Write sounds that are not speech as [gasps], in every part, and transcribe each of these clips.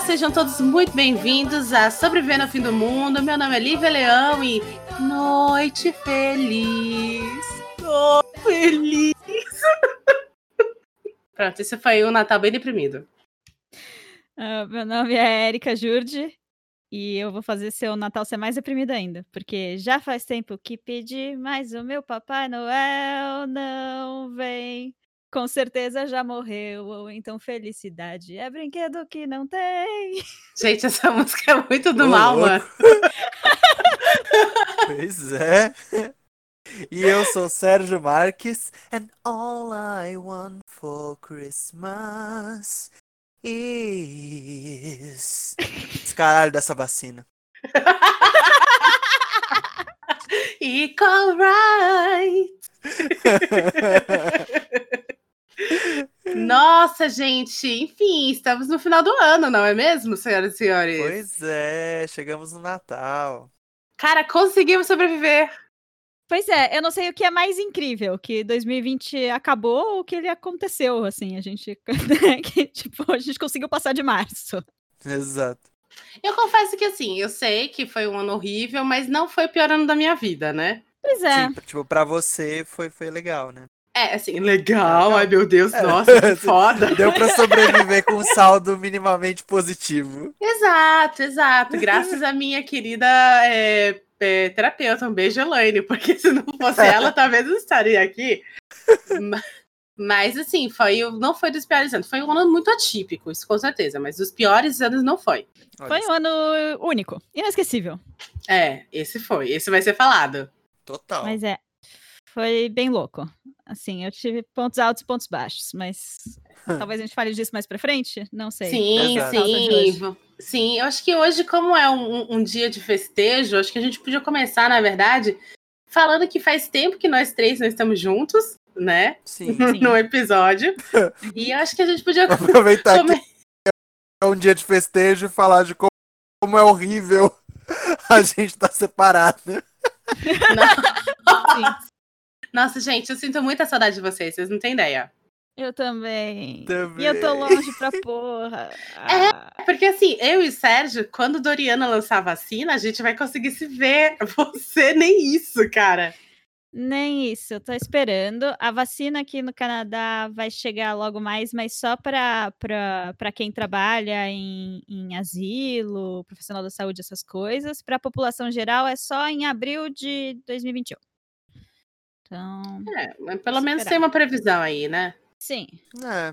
sejam todos muito bem-vindos a Sobrevivendo ao Fim do Mundo. Meu nome é Lívia Leão e Noite Feliz. Noite Feliz. [laughs] Pronto, esse foi um Natal bem deprimido. Uh, meu nome é Erika Jurdi e eu vou fazer seu Natal ser mais deprimido ainda, porque já faz tempo que pedi, mas o meu Papai Noel não vem. Com certeza já morreu, ou então felicidade é brinquedo que não tem. Gente, essa [laughs] música é muito do Ô, mal, louco. mano. [laughs] pois é. E eu sou Sérgio Marques, and all I want for Christmas is. Caralho dessa vacina. [laughs] Equal right. Nossa, gente, enfim, estamos no final do ano, não é mesmo, senhoras e senhores? Pois é, chegamos no Natal. Cara, conseguimos sobreviver. Pois é, eu não sei o que é mais incrível, que 2020 acabou ou que ele aconteceu, assim, a gente, [laughs] que, tipo, a gente conseguiu passar de março. Exato. Eu confesso que, assim, eu sei que foi um ano horrível, mas não foi o pior ano da minha vida, né? Pois é. Sim, tipo, pra você foi, foi legal, né? É, assim, legal, ai meu Deus, é. nossa, que [laughs] foda. Deu pra sobreviver com um saldo minimamente positivo. Exato, exato. [laughs] Graças à minha querida é, é, terapeuta, um beijo, Elaine, porque se não fosse [laughs] ela, talvez eu estaria aqui. Mas, assim, foi, não foi dos piores anos. Foi um ano muito atípico, isso com certeza, mas dos piores anos não foi. Foi um ano único, inesquecível. É, esse foi. Esse vai ser falado. Total. Mas é, foi bem louco. Assim, eu tive pontos altos e pontos baixos, mas talvez a gente fale disso mais pra frente, não sei. Sim, sim. Sim, eu acho que hoje, como é um, um, dia de festejo, acho que a gente podia começar, na verdade, falando que faz tempo que nós três não estamos juntos, né? Sim. [laughs] no episódio. e acho que a gente podia [laughs] aproveitar come... que é um dia de festejo e falar de como, como é horrível [laughs] a gente estar tá separado. Não. Nossa, gente, eu sinto muita saudade de vocês, vocês não têm ideia. Eu também. também. E eu tô longe pra [laughs] porra. É, porque assim, eu e o Sérgio, quando Doriana lançar a vacina, a gente vai conseguir se ver. [laughs] Você nem isso, cara. Nem isso, eu tô esperando. A vacina aqui no Canadá vai chegar logo mais, mas só para quem trabalha em, em asilo, profissional da saúde, essas coisas. Para a população geral é só em abril de 2021. Então. É, mas pelo menos tem uma previsão aí, né? Sim. É.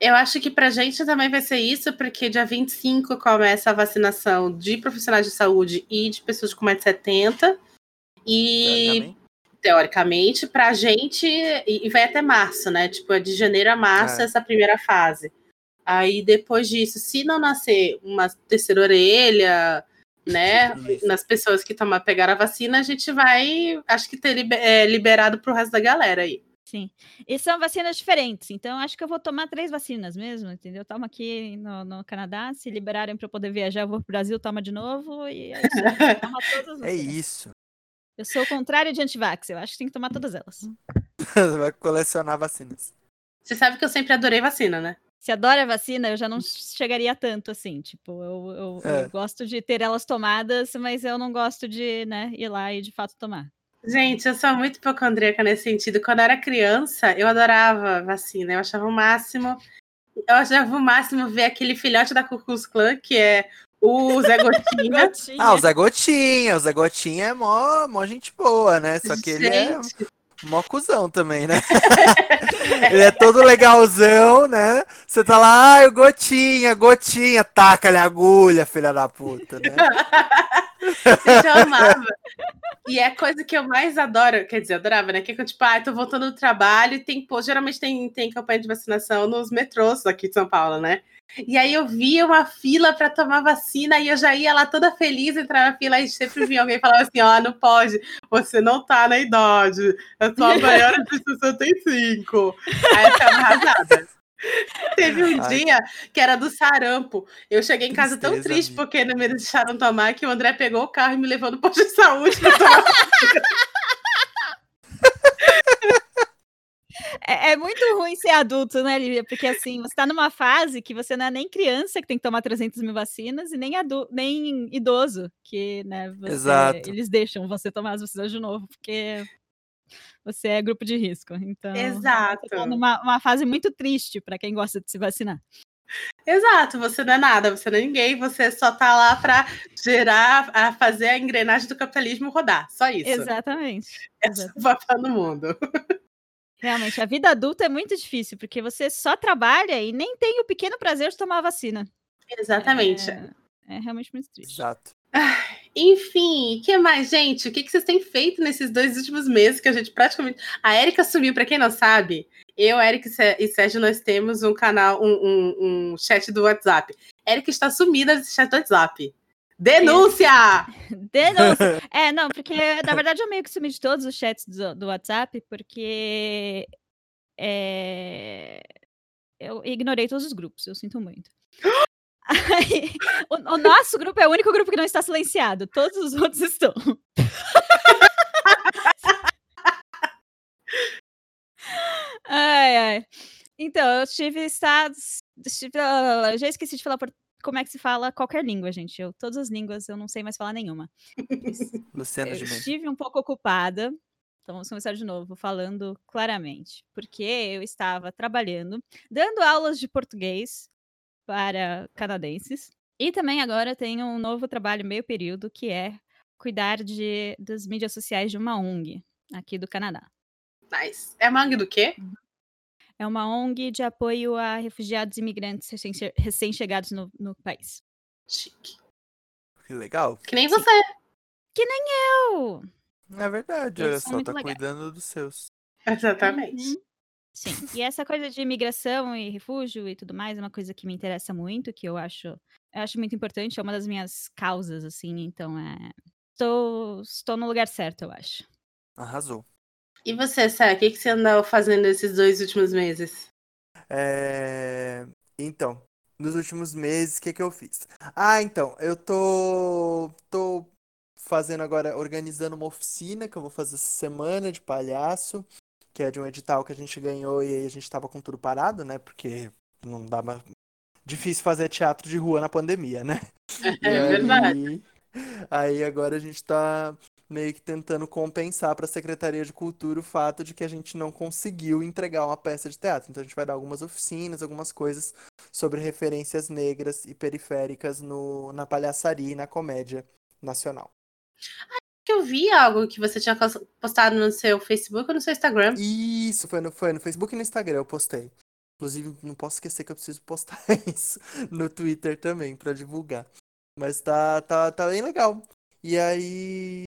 Eu acho que pra gente também vai ser isso, porque dia 25 começa a vacinação de profissionais de saúde e de pessoas com mais de 70. E teoricamente, teoricamente pra gente, e vai até março, né? Tipo, é de janeiro a março é. essa primeira fase. Aí depois disso, se não nascer uma terceira orelha, né, nas pessoas que tomar, pegar a vacina, a gente vai, acho que ter liber, é, liberado para o resto da galera aí. Sim. E são vacinas diferentes, então acho que eu vou tomar três vacinas mesmo, entendeu? Toma aqui no, no Canadá, se liberarem para eu poder viajar, eu vou pro Brasil, toma de novo e é isso. [laughs] é isso. Eu sou o contrário de antivax, eu acho que tem que tomar todas elas. [laughs] vai colecionar vacinas. Você sabe que eu sempre adorei vacina, né? Se adora a vacina, eu já não chegaria tanto assim. Tipo, eu, eu, é. eu, gosto de ter elas tomadas, mas eu não gosto de né, ir lá e de fato tomar. Gente, eu sou muito hipocondríaca nesse sentido. Quando eu era criança, eu adorava vacina. Eu achava o máximo. Eu achava o máximo ver aquele filhote da Klux Klan, que é o Zé [laughs] Gotinha. Gotinha. Ah, o Zé Gotinha. O Zé Gotinha é mó, mó gente boa, né? Só que gente. ele é Mó cuzão também, né? [laughs] ele é todo legalzão, né? Você tá lá, ai, gotinha, gotinha, taca-lhe agulha, filha da puta, né? Você amava. E é a coisa que eu mais adoro, quer dizer, adorava, né? Que é tipo, ah, tô voltando do trabalho e tem, pô, geralmente tem, tem campanha de vacinação nos metrôs aqui de São Paulo, né? E aí eu via uma fila para tomar vacina e eu já ia lá toda feliz entrar na fila e sempre via alguém falar assim: ó, oh, não pode, você não tá na idade, eu sou a maior [laughs] de 65. Aí eu ficava arrasada. Teve um Ai. dia que era do sarampo. Eu cheguei em casa Tristeza, tão triste amiga. porque não me deixaram tomar que o André pegou o carro e me levou no posto de saúde pra tomar [laughs] é, é, muito ruim ser adulto, né, Lívia? Porque assim, você tá numa fase que você não é nem criança que tem que tomar 300 mil vacinas e nem, adulto, nem idoso, que, né, você, Exato. eles deixam você tomar as vacinas de novo, porque você é grupo de risco. Então, Exato. Você tá numa uma fase muito triste para quem gosta de se vacinar. Exato, você não é nada, você não é ninguém, você só tá lá para gerar, a fazer a engrenagem do capitalismo rodar, só isso. Exatamente. Esse é o papel no mundo. [laughs] Realmente, a vida adulta é muito difícil, porque você só trabalha e nem tem o pequeno prazer de tomar a vacina. Exatamente. É, é realmente muito triste. Exato. Enfim, o que mais, gente? O que, que vocês têm feito nesses dois últimos meses que a gente praticamente. A Erika sumiu, para quem não sabe. Eu, Eric e Sérgio, nós temos um canal, um, um, um chat do WhatsApp. Erika está sumida desse chat do WhatsApp. Denúncia! [laughs] Denúncia! [laughs] É, não, porque na verdade eu meio que sumi de todos os chats do, do WhatsApp, porque é, eu ignorei todos os grupos, eu sinto muito. [gasps] Aí, o, o, nosso grupo é o único grupo que não está silenciado, todos os outros estão. [laughs] ai, ai. Então, eu tive estados. Eu já esqueci de falar por, como é que se fala qualquer língua, gente. Eu, todas as línguas eu não sei mais falar nenhuma. Luciana [laughs] eu estive um pouco ocupada. Então vamos começar de novo, falando claramente. Porque eu estava trabalhando, dando aulas de português para canadenses. E também agora tenho um novo trabalho meio período, que é cuidar de, das mídias sociais de uma ONG aqui do Canadá. Nice. É uma ONG do quê? É uma ONG de apoio a refugiados e imigrantes recém-chegados no, no país. Chique. Que legal. Que nem você. Que nem eu. É verdade, olha só, tá legais. cuidando dos seus. Exatamente. Uhum. Sim. E essa coisa de imigração e refúgio e tudo mais é uma coisa que me interessa muito, que eu acho, eu acho muito importante, é uma das minhas causas, assim, então é. Tô, estou no lugar certo, eu acho. Arrasou. E você, Sé, o que, que você andou fazendo esses dois últimos meses? É, Então, nos últimos meses, o que, que eu fiz? Ah, então, eu tô, tô fazendo agora, organizando uma oficina que eu vou fazer essa semana de palhaço, que é de um edital que a gente ganhou e aí a gente tava com tudo parado, né? Porque não dava. Difícil fazer teatro de rua na pandemia, né? [laughs] É verdade. aí, aí agora a gente tá meio que tentando compensar para a Secretaria de Cultura o fato de que a gente não conseguiu entregar uma peça de teatro. Então a gente vai dar algumas oficinas, algumas coisas sobre referências negras e periféricas no, na palhaçaria e na comédia nacional. Que eu vi algo que você tinha postado no seu Facebook ou no seu Instagram. Isso, foi no, foi no Facebook e no Instagram, eu postei. Inclusive, não posso esquecer que eu preciso postar [laughs] isso no Twitter também, para divulgar. Mas tá, tá, tá bem legal. E aí,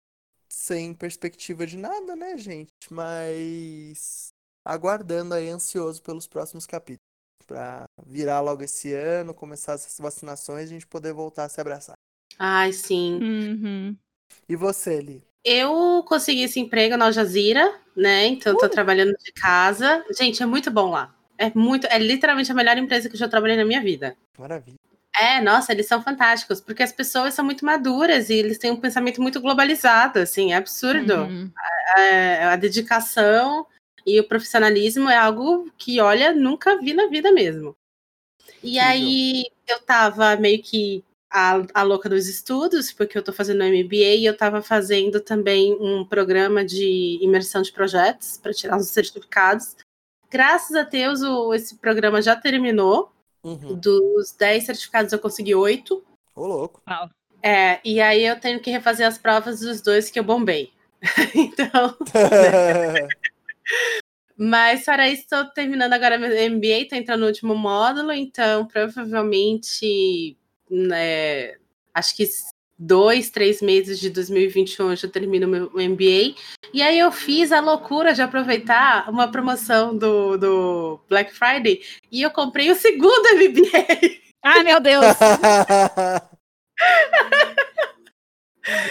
sem perspectiva de nada, né, gente? Mas aguardando aí, ansioso pelos próximos capítulos. Pra virar logo esse ano, começar essas vacinações e a gente poder voltar a se abraçar. Ai, sim. Uhum. E você, Li? Eu consegui esse emprego na Al Jazeera, né? Então eu tô trabalhando de casa. Gente, é muito bom lá. É muito, é literalmente a melhor empresa que eu já trabalhei na minha vida. Maravilha. É, nossa, eles são fantásticos, porque as pessoas são muito maduras e eles têm um pensamento muito globalizado, assim, é absurdo. Uhum. É, a dedicação e o profissionalismo é algo que, olha, nunca vi na vida mesmo. E Incrível. aí eu tava meio que a, a louca dos estudos, porque eu tô fazendo MBA e eu tava fazendo também um programa de imersão de projetos para tirar os certificados. Graças a Deus, o, esse programa já terminou. Uhum. Dos 10 certificados, eu consegui 8. Ô, louco. É, e aí eu tenho que refazer as provas dos dois que eu bombei. [laughs] então, [laughs] mas para isso, estou terminando agora meu MBA, estou entrando no último módulo, então provavelmente, né, acho que dois, três meses de 2021 eu já termino meu MBA. E aí eu fiz a loucura de aproveitar uma promoção do, do Black Friday e eu comprei o segundo [laughs] MBA. Ai, meu Deus! [laughs]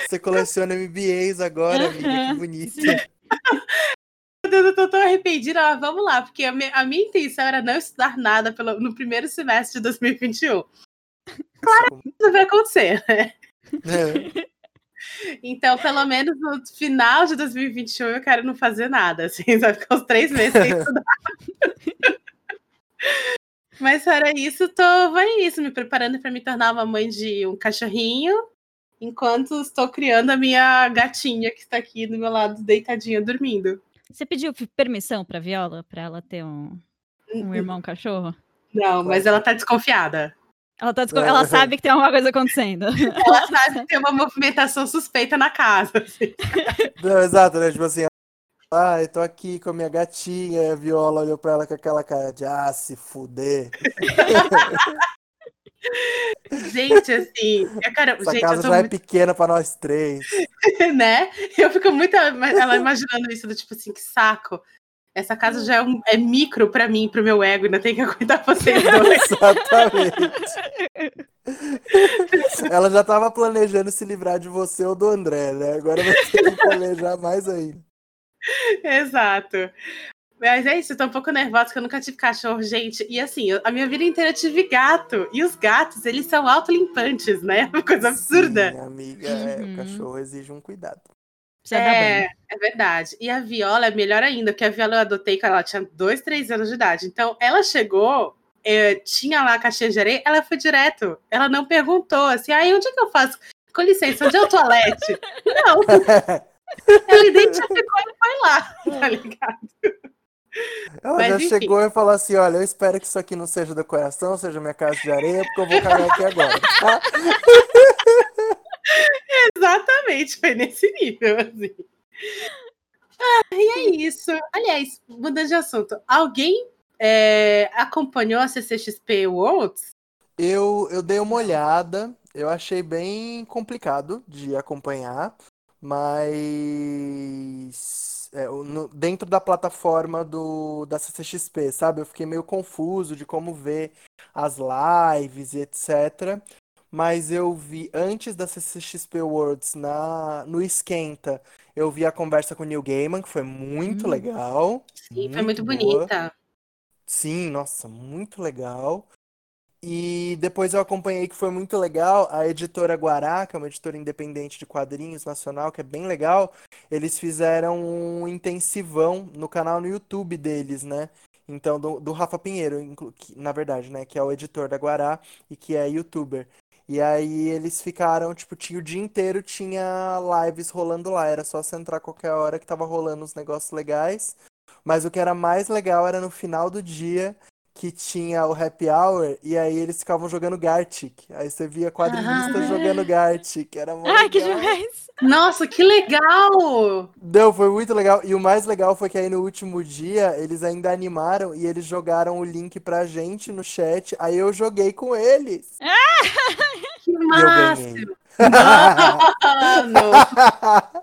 Você coleciona MBAs agora, amiga, que bonito. sim. Eu tô tão arrependida, mas vamos lá, porque a minha, a minha intenção era não estudar nada pelo, no primeiro semestre de 2021. Claro. Isso vai acontecer, né? É. [laughs] Então, pelo menos no final de 2021, eu quero não fazer nada, assim, [laughs] vai ficar uns três meses sem estudar. [laughs] Mas fora isso, tô vai isso, me preparando para me tornar uma mãe de um cachorrinho, enquanto estou criando a minha gatinha que está aqui do meu lado, deitadinha, dormindo. Você pediu permissão para Viola para ela ter um, um irmão cachorro? Não, mas ela tá desconfiada. Ela, tá desco... ela sabe que tem alguma coisa acontecendo. [laughs] Ela sabe que tem uma movimentação suspeita na casa. Assim. Não, exato, né? Tipo assim, ah, eu tô aqui com a minha gatinha, e a Viola olhou pra ela com aquela cara de ah, se fuder. [laughs] Gente, assim, eu quero. Essa gente, casa já muito... é pequena pra nós três. [laughs] né? Eu fico muito ela imaginando isso, do tipo assim, que saco. Essa casa já é, um, é micro para mim, pro meu ego, ainda tem que aguentar vocês dois. [laughs] Exatamente. Ela já estava planejando se livrar de você ou do André, né? Agora vai ter que planejar mais ainda. Exato. Mas é isso, eu tô um pouco nervosa que eu nunca tive cachorro, gente. E assim, eu, a minha vida inteira eu tive gato. E os gatos, eles são autolimpantes, né? Uma [laughs] coisa absurda. Sim, amiga, uhum. é, o cachorro exige um cuidado. É, é verdade. E a Viola é melhor ainda, porque a Viola eu adotei quando ela tinha dois, três anos de idade. Então, ela chegou, é, tinha lá a caixinha de areia, ela foi direto. Ela não perguntou assim, aí onde é que eu faço? Com licença, onde é o toalete? não. [laughs] ela identificou e foi lá, tá ligado? Ela Mas, já enfim. chegou e falou assim: olha, eu espero que isso aqui não seja decoração, seja minha casa de areia, porque eu vou cagar aqui agora. Tá? [laughs] Exatamente, foi nesse nível, assim. Ah, e é isso. Aliás, mudando de assunto, alguém é, acompanhou a CCXP Worlds? Eu, eu dei uma olhada, eu achei bem complicado de acompanhar, mas é, no, dentro da plataforma do, da CCXP, sabe? Eu fiquei meio confuso de como ver as lives e etc mas eu vi antes da CCXP Worlds na no Esquenta, eu vi a conversa com o Neil Gaiman, que foi muito hum. legal. Sim, muito foi muito boa. bonita. Sim, nossa, muito legal. E depois eu acompanhei que foi muito legal a editora Guará, que é uma editora independente de quadrinhos nacional, que é bem legal. Eles fizeram um intensivão no canal no YouTube deles, né? Então, do, do Rafa Pinheiro, na verdade, né? Que é o editor da Guará e que é youtuber. E aí eles ficaram, tipo, tinha o dia inteiro, tinha lives rolando lá. Era só você entrar qualquer hora que tava rolando uns negócios legais. Mas o que era mais legal era no final do dia que tinha o happy hour e aí eles ficavam jogando Gartic. Aí você via quadrinistas ah, jogando Gartic. Era muito Ai, que demais! Nossa, que legal! Não, foi muito legal. E o mais legal foi que aí no último dia eles ainda animaram e eles jogaram o link pra gente no chat. Aí eu joguei com eles. que máximo! Mano! [laughs]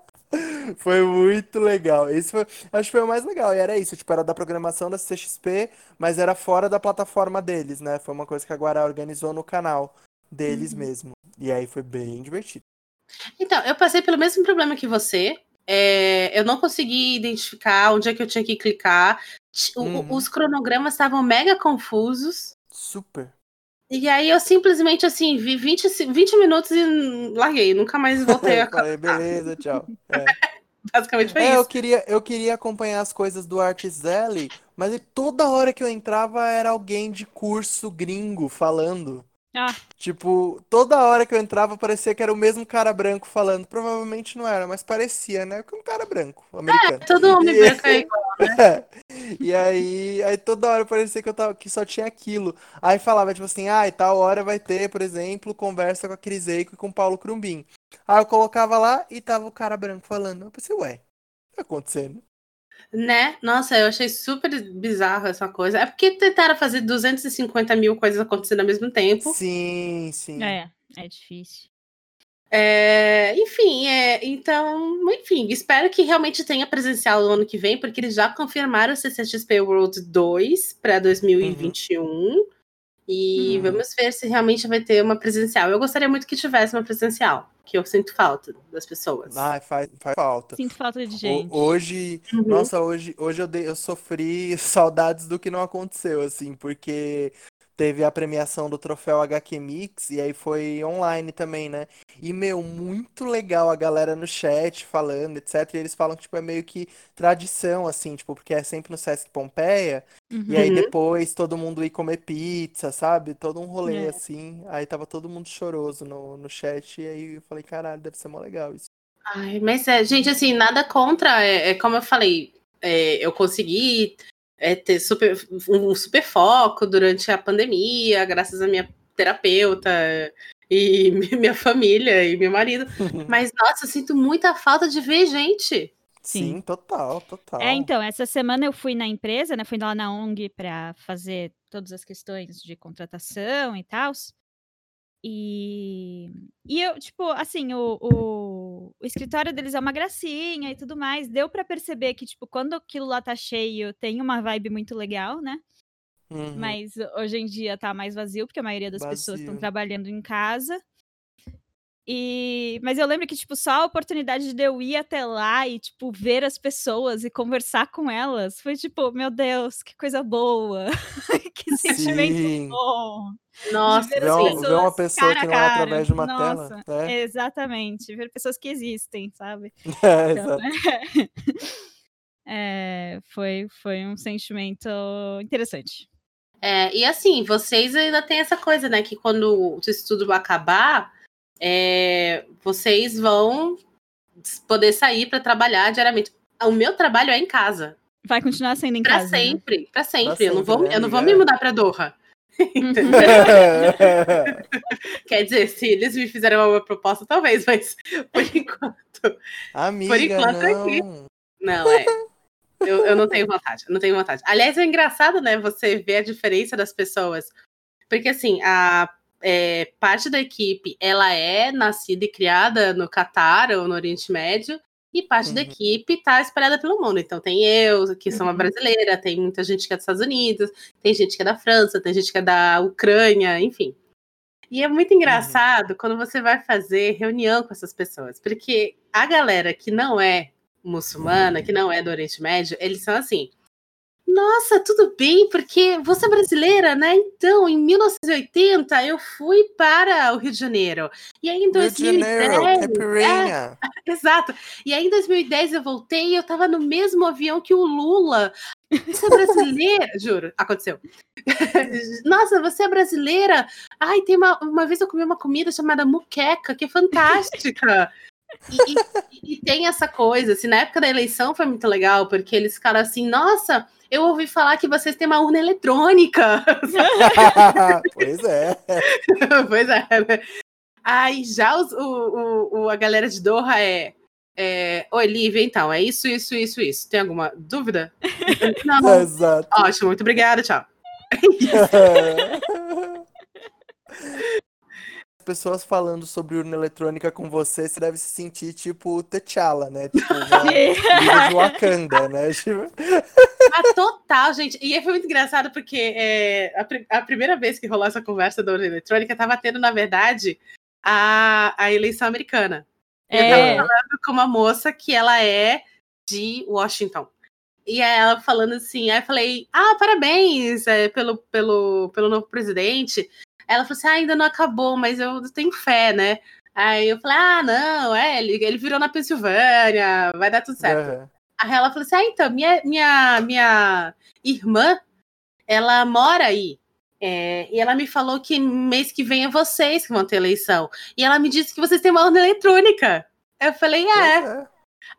Foi muito legal. Esse foi, acho que foi o mais legal. E era isso, tipo, era da programação da CXP, mas era fora da plataforma deles, né? Foi uma coisa que a Guará organizou no canal deles uhum. mesmo. E aí foi bem divertido. Então, eu passei pelo mesmo problema que você. É, eu não consegui identificar onde é que eu tinha que clicar. Uhum. Os cronogramas estavam mega confusos. Super. E aí eu simplesmente assim, vi 20, 20 minutos e larguei, nunca mais voltei [laughs] a Falei, beleza, tchau. É. [laughs] Basicamente foi é, isso. Eu queria, eu queria acompanhar as coisas do Art Zelly, mas toda hora que eu entrava era alguém de curso gringo falando. Ah. Tipo, toda hora que eu entrava parecia que era o mesmo cara branco falando. Provavelmente não era, mas parecia, né? Que um cara branco, americano. É, todo homem e... branco é igual, né? [laughs] e aí, aí toda hora parecia que eu tava que só tinha aquilo. Aí falava, tipo assim, ah, e tal hora vai ter, por exemplo, conversa com a Cris Eico e com o Paulo Crumbin. Aí eu colocava lá e tava o cara branco falando. Eu pensei, ué, o que tá acontecendo? Né? Nossa, eu achei super bizarro essa coisa. É porque tentaram fazer 250 mil coisas acontecendo ao mesmo tempo. Sim, sim. É, é difícil. É, enfim, é, então, enfim, espero que realmente tenha presencial no ano que vem, porque eles já confirmaram o CCXP World 2 para 2021. Uhum. E hum. vamos ver se realmente vai ter uma presencial. Eu gostaria muito que tivesse uma presencial, que eu sinto falta das pessoas. Ah, faz, faz falta. Sinto falta de gente. O, hoje, uhum. nossa, hoje, hoje eu, dei, eu sofri [laughs] saudades do que não aconteceu, assim, porque teve a premiação do troféu HQ Mix e aí foi online também, né? E, meu, muito legal a galera no chat falando, etc. E eles falam que, tipo, é meio que tradição, assim, tipo, porque é sempre no Sesc Pompeia. Uhum. E aí depois todo mundo ir comer pizza, sabe? Todo um rolê, É. assim. Aí tava todo mundo choroso no, no chat. E aí eu falei, caralho, deve ser mó legal isso. Ai, mas, é, gente, assim, nada contra. É, é como eu falei, é, eu consegui é, ter super, um super foco durante a pandemia, graças à minha terapeuta e [laughs] minha família e meu marido. Mas, nossa, eu sinto muita falta de ver gente. Sim, Sim. total, total. É, então, essa semana eu fui na empresa, né? Fui lá na ONG para fazer todas as questões de contratação e tal. E, e eu, tipo, assim, o, o, o escritório deles é uma gracinha e tudo mais. Deu para perceber que, tipo, quando aquilo lá tá cheio, tem uma vibe muito legal, né? Uhum. Mas hoje em dia tá mais vazio, porque a maioria das pessoas estão Vazio. trabalhando em casa. E, mas eu lembro que, tipo, só a oportunidade de eu ir até lá e, tipo, ver as pessoas e conversar com elas foi tipo, meu Deus, que coisa boa. [laughs] que sentimento Sim. bom. Nossa, ver Ver, as um- pessoas ver uma pessoa cara que não é cara. através de uma Nossa, tela. né? Exatamente. Ver pessoas que existem, sabe? [laughs] É, Então, [laughs] é, foi, foi um sentimento interessante. É, e assim, vocês ainda tem essa coisa, né? Que quando o estudo acabar, é, vocês vão poder sair para trabalhar diariamente. O meu trabalho é em casa. Vai continuar sendo em Para casa. né? sempre, para sempre. Pra Eu não vou, sempre, né, eu não vou me mudar para Doha. [laughs] Quer dizer, se eles me fizerem uma boa proposta, talvez, mas por enquanto. Amiga, enquanto é aqui. não. Não, é. Eu, eu não tenho vontade, eu não tenho vontade. Aliás, é engraçado, né, você ver a diferença das pessoas. Porque, assim, a é, parte da equipe, ela é nascida e criada no Catar ou no Oriente Médio, e parte da Uhum. equipe tá espalhada pelo mundo. Então, tem eu, que sou uma Uhum. brasileira, tem muita gente que é dos Estados Unidos, tem gente que é da França, tem gente que é da Ucrânia, enfim. E é muito engraçado quando você vai fazer reunião com essas pessoas, porque a galera que não é muçulmana, que não é do Oriente Médio, eles são assim. Nossa, tudo bem, porque você é brasileira, né? Então, em 1980, eu fui para o Rio de Janeiro. E aí, em Rio de Janeiro, 2010. É, [laughs] exato. E aí, em 2010, eu voltei e eu tava no mesmo avião que o Lula. Você é brasileira? [laughs] Juro, aconteceu. [laughs] Nossa, você é brasileira? Ai, tem uma, uma vez eu comi uma comida chamada muqueca, que é fantástica. E, e- e tem essa coisa, assim, na época da eleição foi muito legal, porque eles ficaram assim, nossa, eu ouvi falar que vocês têm uma urna eletrônica. [laughs] pois é. [laughs] pois é, né? Aí já os- o, o- o- a galera de Doha é, é. Oi, Lívia, então, é isso, isso, isso, isso. Tem alguma dúvida? [laughs] Não. Exato. Ótimo, muito obrigada, tchau. As pessoas falando sobre urna eletrônica com você, você deve se sentir tipo T'Challa, né? Tipo, [laughs] de Wakanda, né? [laughs] Tipo, Ah, total, gente. E foi muito engraçado porque é, a, a primeira vez que rolou essa conversa da urna eletrônica, tava tendo, na verdade, a, a eleição americana. É, com uma moça que ela é de Washington. E aí ela falando assim, aí eu falei, ah, parabéns é, pelo, pelo, pelo novo presidente. Ela falou assim, ah, ainda não acabou, mas eu tenho fé, né? Aí eu falei, ah, não, é, ele, ele virou na Pensilvânia, vai dar tudo certo. aham. Aí ela falou assim: Ah, então, minha, minha, minha irmã, ela mora aí. É, e ela me falou que mês que vem é vocês que vão ter eleição. E ela me disse que vocês têm uma urna eletrônica. Eu falei, Pois é. é.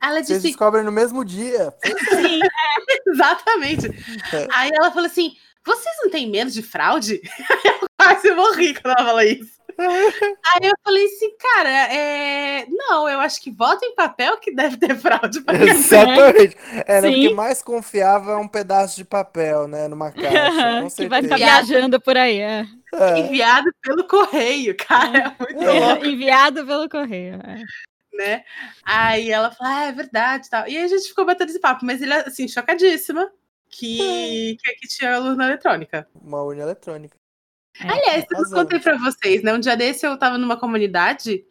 Ela Vocês disse, descobrem no mesmo dia. [laughs] sim, é, [laughs] exatamente. É. Aí ela falou assim: vocês não têm medo de fraude? Eu [laughs] quase morri quando ela falou isso. Aí eu falei assim, cara, é... não, eu acho que voto em papel que deve ter fraude. pra. Exatamente. É, né, Sim. porque mais confiável é um pedaço de papel, né? Numa caixa. Com que vai ficar viajando por aí. É. É. Enviado pelo correio, cara, é muito louco. Enviado pelo correio. é. né? Aí ela falou, ah, é verdade, tal. E aí a gente ficou batendo esse papo, mas ele, assim, chocadíssima que, que aqui tinha urna eletrônica. Uma urna eletrônica. É. Aliás, eu contei pra vocês, né? Um dia desse eu tava numa comunidade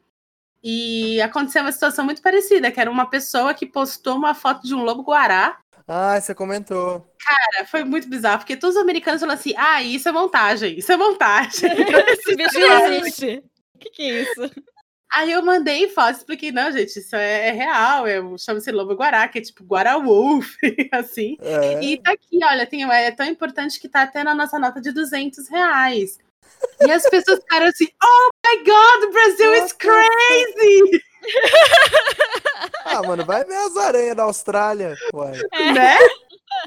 e aconteceu uma situação muito parecida, que era uma pessoa que postou uma foto de um lobo-guará Ah, você comentou. Cara, foi muito bizarro, porque todos os americanos falam assim: ah, isso é montagem, isso é montagem. [laughs] Esse bicho não existe. O que, que é isso? Aí eu mandei foto, expliquei, não, gente, isso é, é real, é, chama-se lobo guará, que é tipo guará wolf, [laughs] assim. É. E tá aqui, olha, tem, é tão importante que tá até na nossa nota de 200 reais. E as pessoas ficaram assim, oh my god, Brasil is crazy! [laughs] Ah, mano, vai ver as aranhas da Austrália. Uai. Né?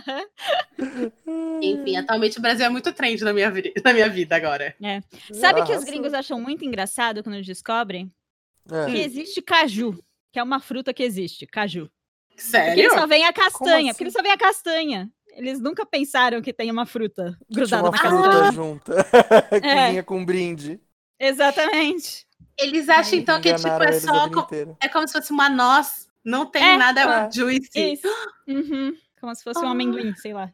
[laughs] Enfim, atualmente o Brasil é muito trend na minha, vi- na minha vida agora. Sabe que os gringos acham muito engraçado quando descobrem que É. existe caju, que é uma fruta que existe, caju. Porque Sério? eles só veem a castanha, assim? porque eles só veem a castanha. Eles nunca pensaram que tem uma fruta grudada uma na fruta castanha. junta. [laughs] que É. vinha com um brinde. Exatamente. Eles acham então que tipo, é só vida co- inteira. é como se fosse uma noz, não tem É, nada é. juicy. Isso. Uhum. Como se fosse um Ah. amendoim, sei lá.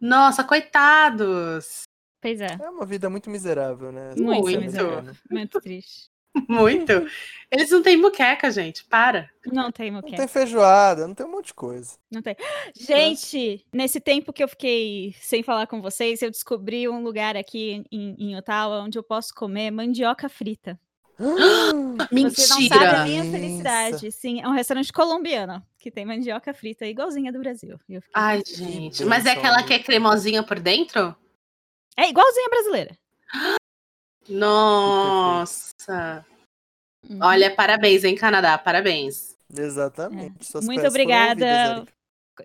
Nossa, coitados. Pois é, É uma vida muito miserável, né? Muito vida miserável. muito triste. [laughs] Muito. Eles não têm muqueca, gente. Para. Não tem Não tem feijoada, não tem um monte de coisa. Não tem. Gente, nesse tempo que eu fiquei sem falar com vocês, eu descobri um lugar aqui em, em Ottawa onde eu posso comer mandioca frita. [gasps] Você não sabe a Mentira. minha felicidade. Sim, é um restaurante colombiano que tem mandioca frita igualzinha do Brasil. Ai, gente. Mas é aquela que é cremosinha por dentro? É igualzinha brasileira. Nossa. Uhum. Olha, parabéns, hein, Canadá. Parabéns. Exatamente. Suas Muito obrigada.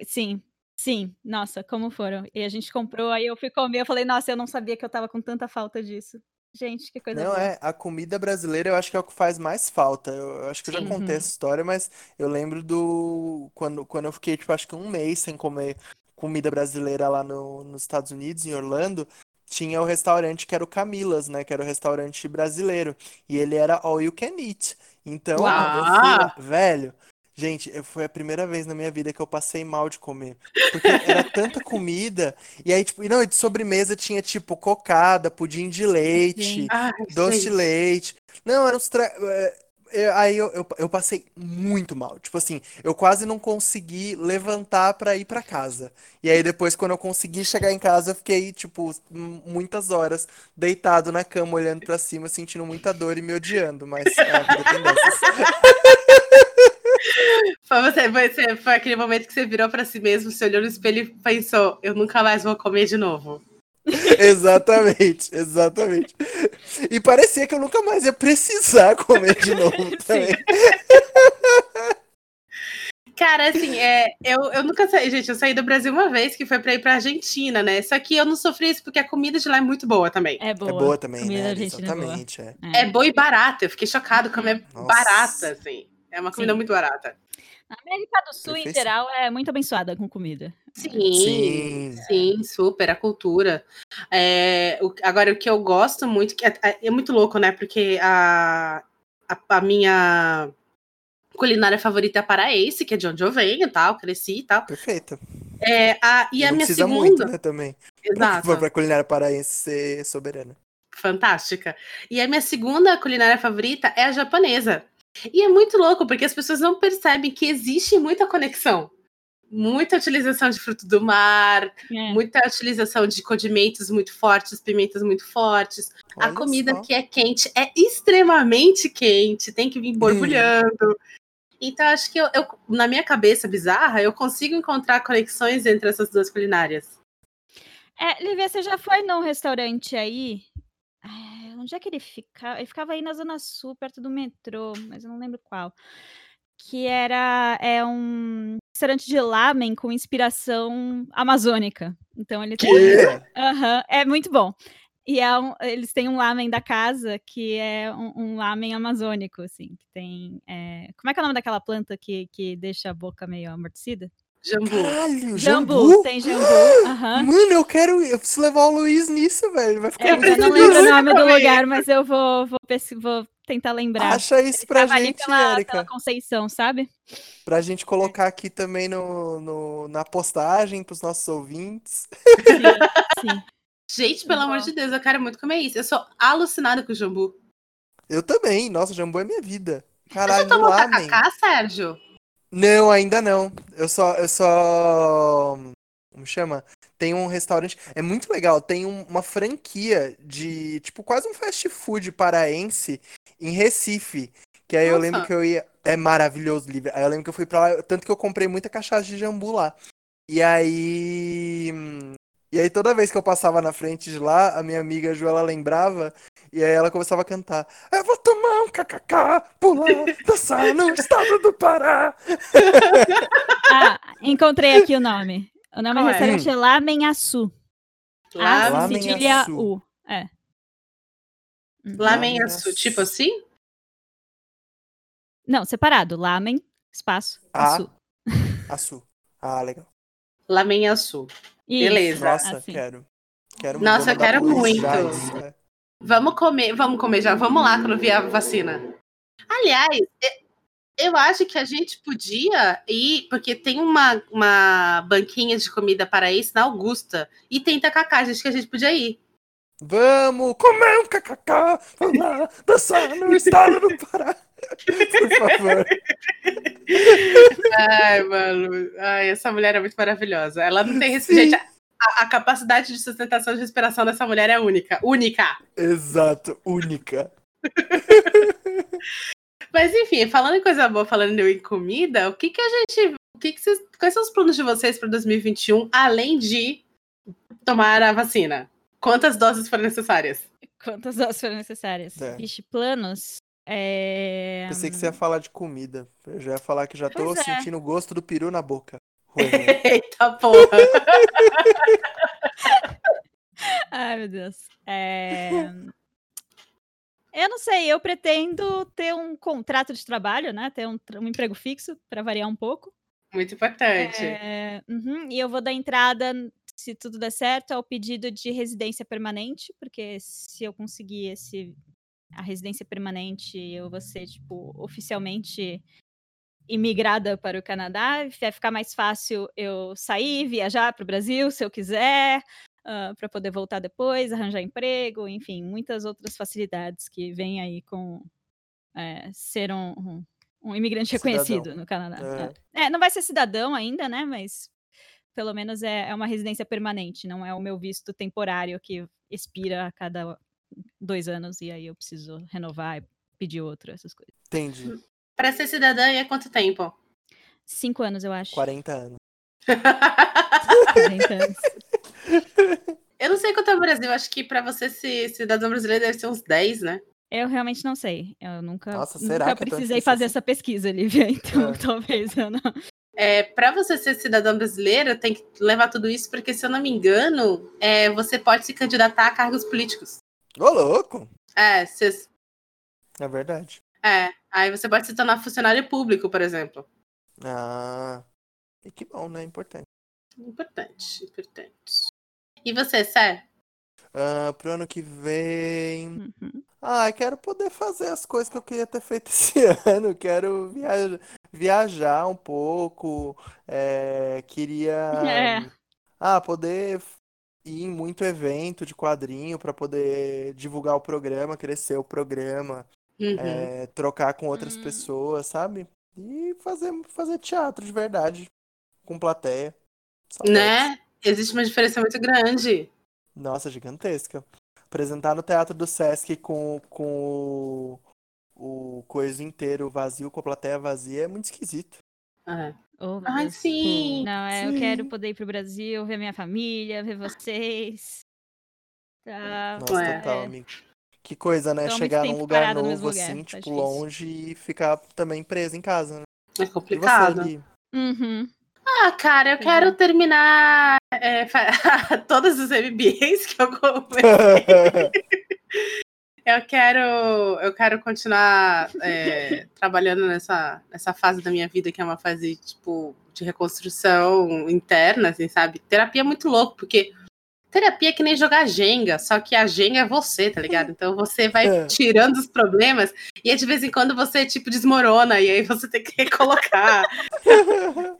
Sim, sim. Nossa, como foram. E a gente comprou, aí eu fui comer, eu falei, nossa, eu não sabia que eu tava com tanta falta disso. Gente, que coisa Não, boa. é, a comida brasileira eu acho que é o que faz mais falta. Eu, eu acho que eu já Sim. contei Uhum. essa história, mas eu lembro do. Quando, quando eu fiquei, tipo, acho que um mês sem comer comida brasileira lá no, nos Estados Unidos, em Orlando, tinha o restaurante que era o Camilas, né? Que era o restaurante brasileiro. E ele era all you can eat. Então, eu fui velho. Gente, foi a primeira vez na minha vida que eu passei mal de comer. Porque era tanta [laughs] comida. E aí, tipo, não, de sobremesa tinha, tipo, cocada, pudim de leite. Ai, Doce de leite. Não, era uns. Tra... é, Aí eu, eu, eu passei muito mal. Tipo assim, eu quase não consegui levantar pra ir pra casa. E aí depois, quando eu consegui chegar em casa, eu fiquei, tipo, muitas horas deitado na cama, olhando pra cima, sentindo muita dor e me odiando. Mas é. [laughs] Foi, você, você, foi aquele momento que você virou pra si mesmo, você olhou no espelho e pensou: eu nunca mais vou comer de novo. Exatamente, exatamente. E parecia que eu nunca mais ia precisar comer de novo [laughs] também. Cara, assim, é, eu, eu nunca saí, gente, eu saí do Brasil uma vez, que foi pra ir pra Argentina, né? Só que eu não sofri isso porque a comida de lá é muito boa também. É boa. É boa também, Comida né? é boa. Exatamente, é. É boa e barata. Eu fiquei chocado como é Nossa. barata, assim. É uma comida Sim. muito barata. A América do Sul, em geral, é muito abençoada com comida. Sim, Sim. sim, super, a cultura. É, o- agora, o que eu gosto muito, que é, é muito louco, né? Porque a, a, a minha culinária favorita é a paraense, que é de onde eu venho e tal, cresci e tal. Perfeito. É, a, e a não minha precisa segunda. muito, né, também. Pra, Exato. [laughs] pra culinária paraense ser soberana. Fantástica. E a minha segunda culinária favorita é a japonesa. E é muito louco, porque as pessoas não percebem que existe muita conexão. Muita utilização de fruto do mar, É. muita utilização de condimentos muito fortes, pimentas muito fortes. a Olha comida só. que é quente é extremamente quente, tem que vir borbulhando. Então, acho que eu, eu- na minha cabeça bizarra, eu consigo encontrar conexões entre essas duas culinárias. É, Lívia, você já foi num restaurante aí? Onde é que ele ficava? Ele ficava aí na Zona Sul, perto do metrô, mas eu não lembro qual. Que era é um restaurante de lamen com inspiração amazônica. Então ele tem. Olha, Aham, é muito bom. E é um- eles têm um lamen da casa que é um, um lamen amazônico, assim, que tem. é, como é que é o nome daquela planta que, que deixa a boca meio amortecida? Jambu. caralho, Jambu, jambu? tem jambu. [gasps] Aham. Mano, eu quero. Eu preciso levar o Luiz nisso, velho. Vai ficar É, muito eu não lembro o nome do lugar, mas eu vou, vou, vou tentar lembrar. Acha isso pra gente, pela, Erika. pela Conceição, sabe? Pra gente colocar aqui também no, no- na postagem pros nossos ouvintes. Sim, sim. Gente, pelo amor de Deus, eu quero muito comer isso. Eu sou alucinada com jambu. Eu também. Nossa, jambu é minha vida. Você Caralho, já tomou tacacá, Sérgio? Não, ainda não. eu só, eu só. Como chama? Tem um restaurante. É muito legal. Tem um- uma franquia de. Tipo, quase um fast food paraense em Recife. Que aí eu Nossa. lembro que eu ia. É maravilhoso o livro. Aí eu lembro que eu fui pra lá. Tanto que eu comprei muita cachaça de jambu lá. E aí. E aí toda vez que eu passava na frente de lá, a minha amiga Ju, ela lembrava. E aí ela começava a cantar. Eu vou tomar um kkk, pular, dançar no estado do Pará. [laughs] Ah, encontrei aqui o nome. O nome Qual do é? restaurante é Lamenhaçu. Lá, A Lamenhaçu. cedilha U. É. Lamenhaçu, tipo assim? Não, separado. Lamen, espaço, açu. Açu. Ah, legal. Lamenhaçu. Isso, Beleza. Nossa, assim. quero. quero Nossa, eu quero muito. isso, é. Vamos comer, vamos comer já. Vamos lá quando vier a vacina. Aliás, eu acho que a gente podia ir, porque tem uma, uma banquinha de comida paraense na Augusta e tem tacacá, acho que a gente podia ir. Vamos comer um kkk, pular, dançar no [laughs] estado do Pará. Por favor. Ai, mano. Ai, essa mulher é muito maravilhosa. Ela não tem Sim. A, a capacidade de sustentação e de respiração dessa mulher é única. Única. Exato, única. Mas enfim, falando em coisa boa, falando em comida, o que que a gente. O que que vocês, quais são os planos de vocês para 2021, além de tomar a vacina? Quantas doses forem necessárias? Quantas horas foram necessárias? É. Vixe, planos. É... Pensei que você ia falar de comida. Eu já ia falar que já tô Pois é. sentindo o gosto do peru na boca. Ruim. [laughs] Eita porra! [laughs] Ai, meu Deus. É... Eu não sei, eu pretendo ter um contrato de trabalho, né? Ter um, um emprego fixo, para variar um pouco. Muito importante. É, uhum, E eu vou dar entrada, se tudo der certo, ao pedido de residência permanente, porque se eu conseguir esse, a residência permanente, eu vou ser, tipo, oficialmente imigrada para o Canadá. Vai ficar mais fácil eu sair, viajar para o Brasil, se eu quiser, para poder voltar depois, arranjar emprego, enfim, muitas outras facilidades que vêm aí com é, ser um, um- um imigrante Cidadão. reconhecido no Canadá. É. É, não vai ser cidadão ainda, né? Mas pelo menos é, é uma residência permanente, não é o meu visto temporário que expira a cada dois anos e aí eu preciso renovar e pedir outro, essas coisas. Entendi. Para ser cidadã, é quanto tempo? Cinco anos, eu acho. 40 anos. 40 anos. [laughs] Eu não sei quanto é o Brasil, acho que para você ser cidadão brasileiro deve ser uns 10, né? Eu realmente não sei. Eu nunca, Nossa, será nunca que é precisei fazer assim? essa pesquisa, Lívia, [laughs] então É. talvez eu não. É, para você ser cidadão brasileiro, tem que levar tudo isso, porque se eu não me engano, é, você pode se candidatar a cargos políticos. Ô, louco! É, cês- É verdade. É, aí você pode se tornar funcionário público, por exemplo. Ah. E que bom, né? Importante. Importante, importante. E você, Sé? Ah, pro ano que vem. Uhum. Ah, quero poder fazer as coisas que eu queria ter feito [laughs] esse ano. Quero viajar, viajar um pouco. é, queria. [laughs] É. Ah, poder ir em muito evento de quadrinho para poder divulgar o programa, crescer o programa, Uhum. é, trocar com outras Hum. pessoas, sabe? E fazer, fazer teatro de verdade, com plateia. Saudades. Né? Existe uma diferença muito grande. Nossa, gigantesca. Apresentar no Teatro do Sesc com, com o, o coisa inteiro vazio, com a plateia vazia, é muito esquisito. É. Oh, Ai, Deus. sim. Não, é, eu Sim. quero poder ir pro Brasil, ver minha família, ver vocês. Tá. Nossa, É. total, amigo. Que coisa, né? Muito Chegar num lugar novo, lugar, assim, tá tipo, difícil. longe e ficar também preso em casa, né? É E você, complicado. Gui? Uhum. Ah, cara, eu Pois quero é. terminar é, [laughs] todos os MBAs que eu comecei. [laughs] Eu quero, eu quero continuar é, trabalhando nessa, nessa fase da minha vida, que é uma fase, tipo, de reconstrução interna, assim, sabe? Terapia é muito louco, porque terapia é que nem jogar Jenga, só que a Jenga é você, tá ligado? [laughs] Então você vai É. tirando os problemas e aí, de vez em quando você, tipo, desmorona e aí você tem que recolocar. [laughs]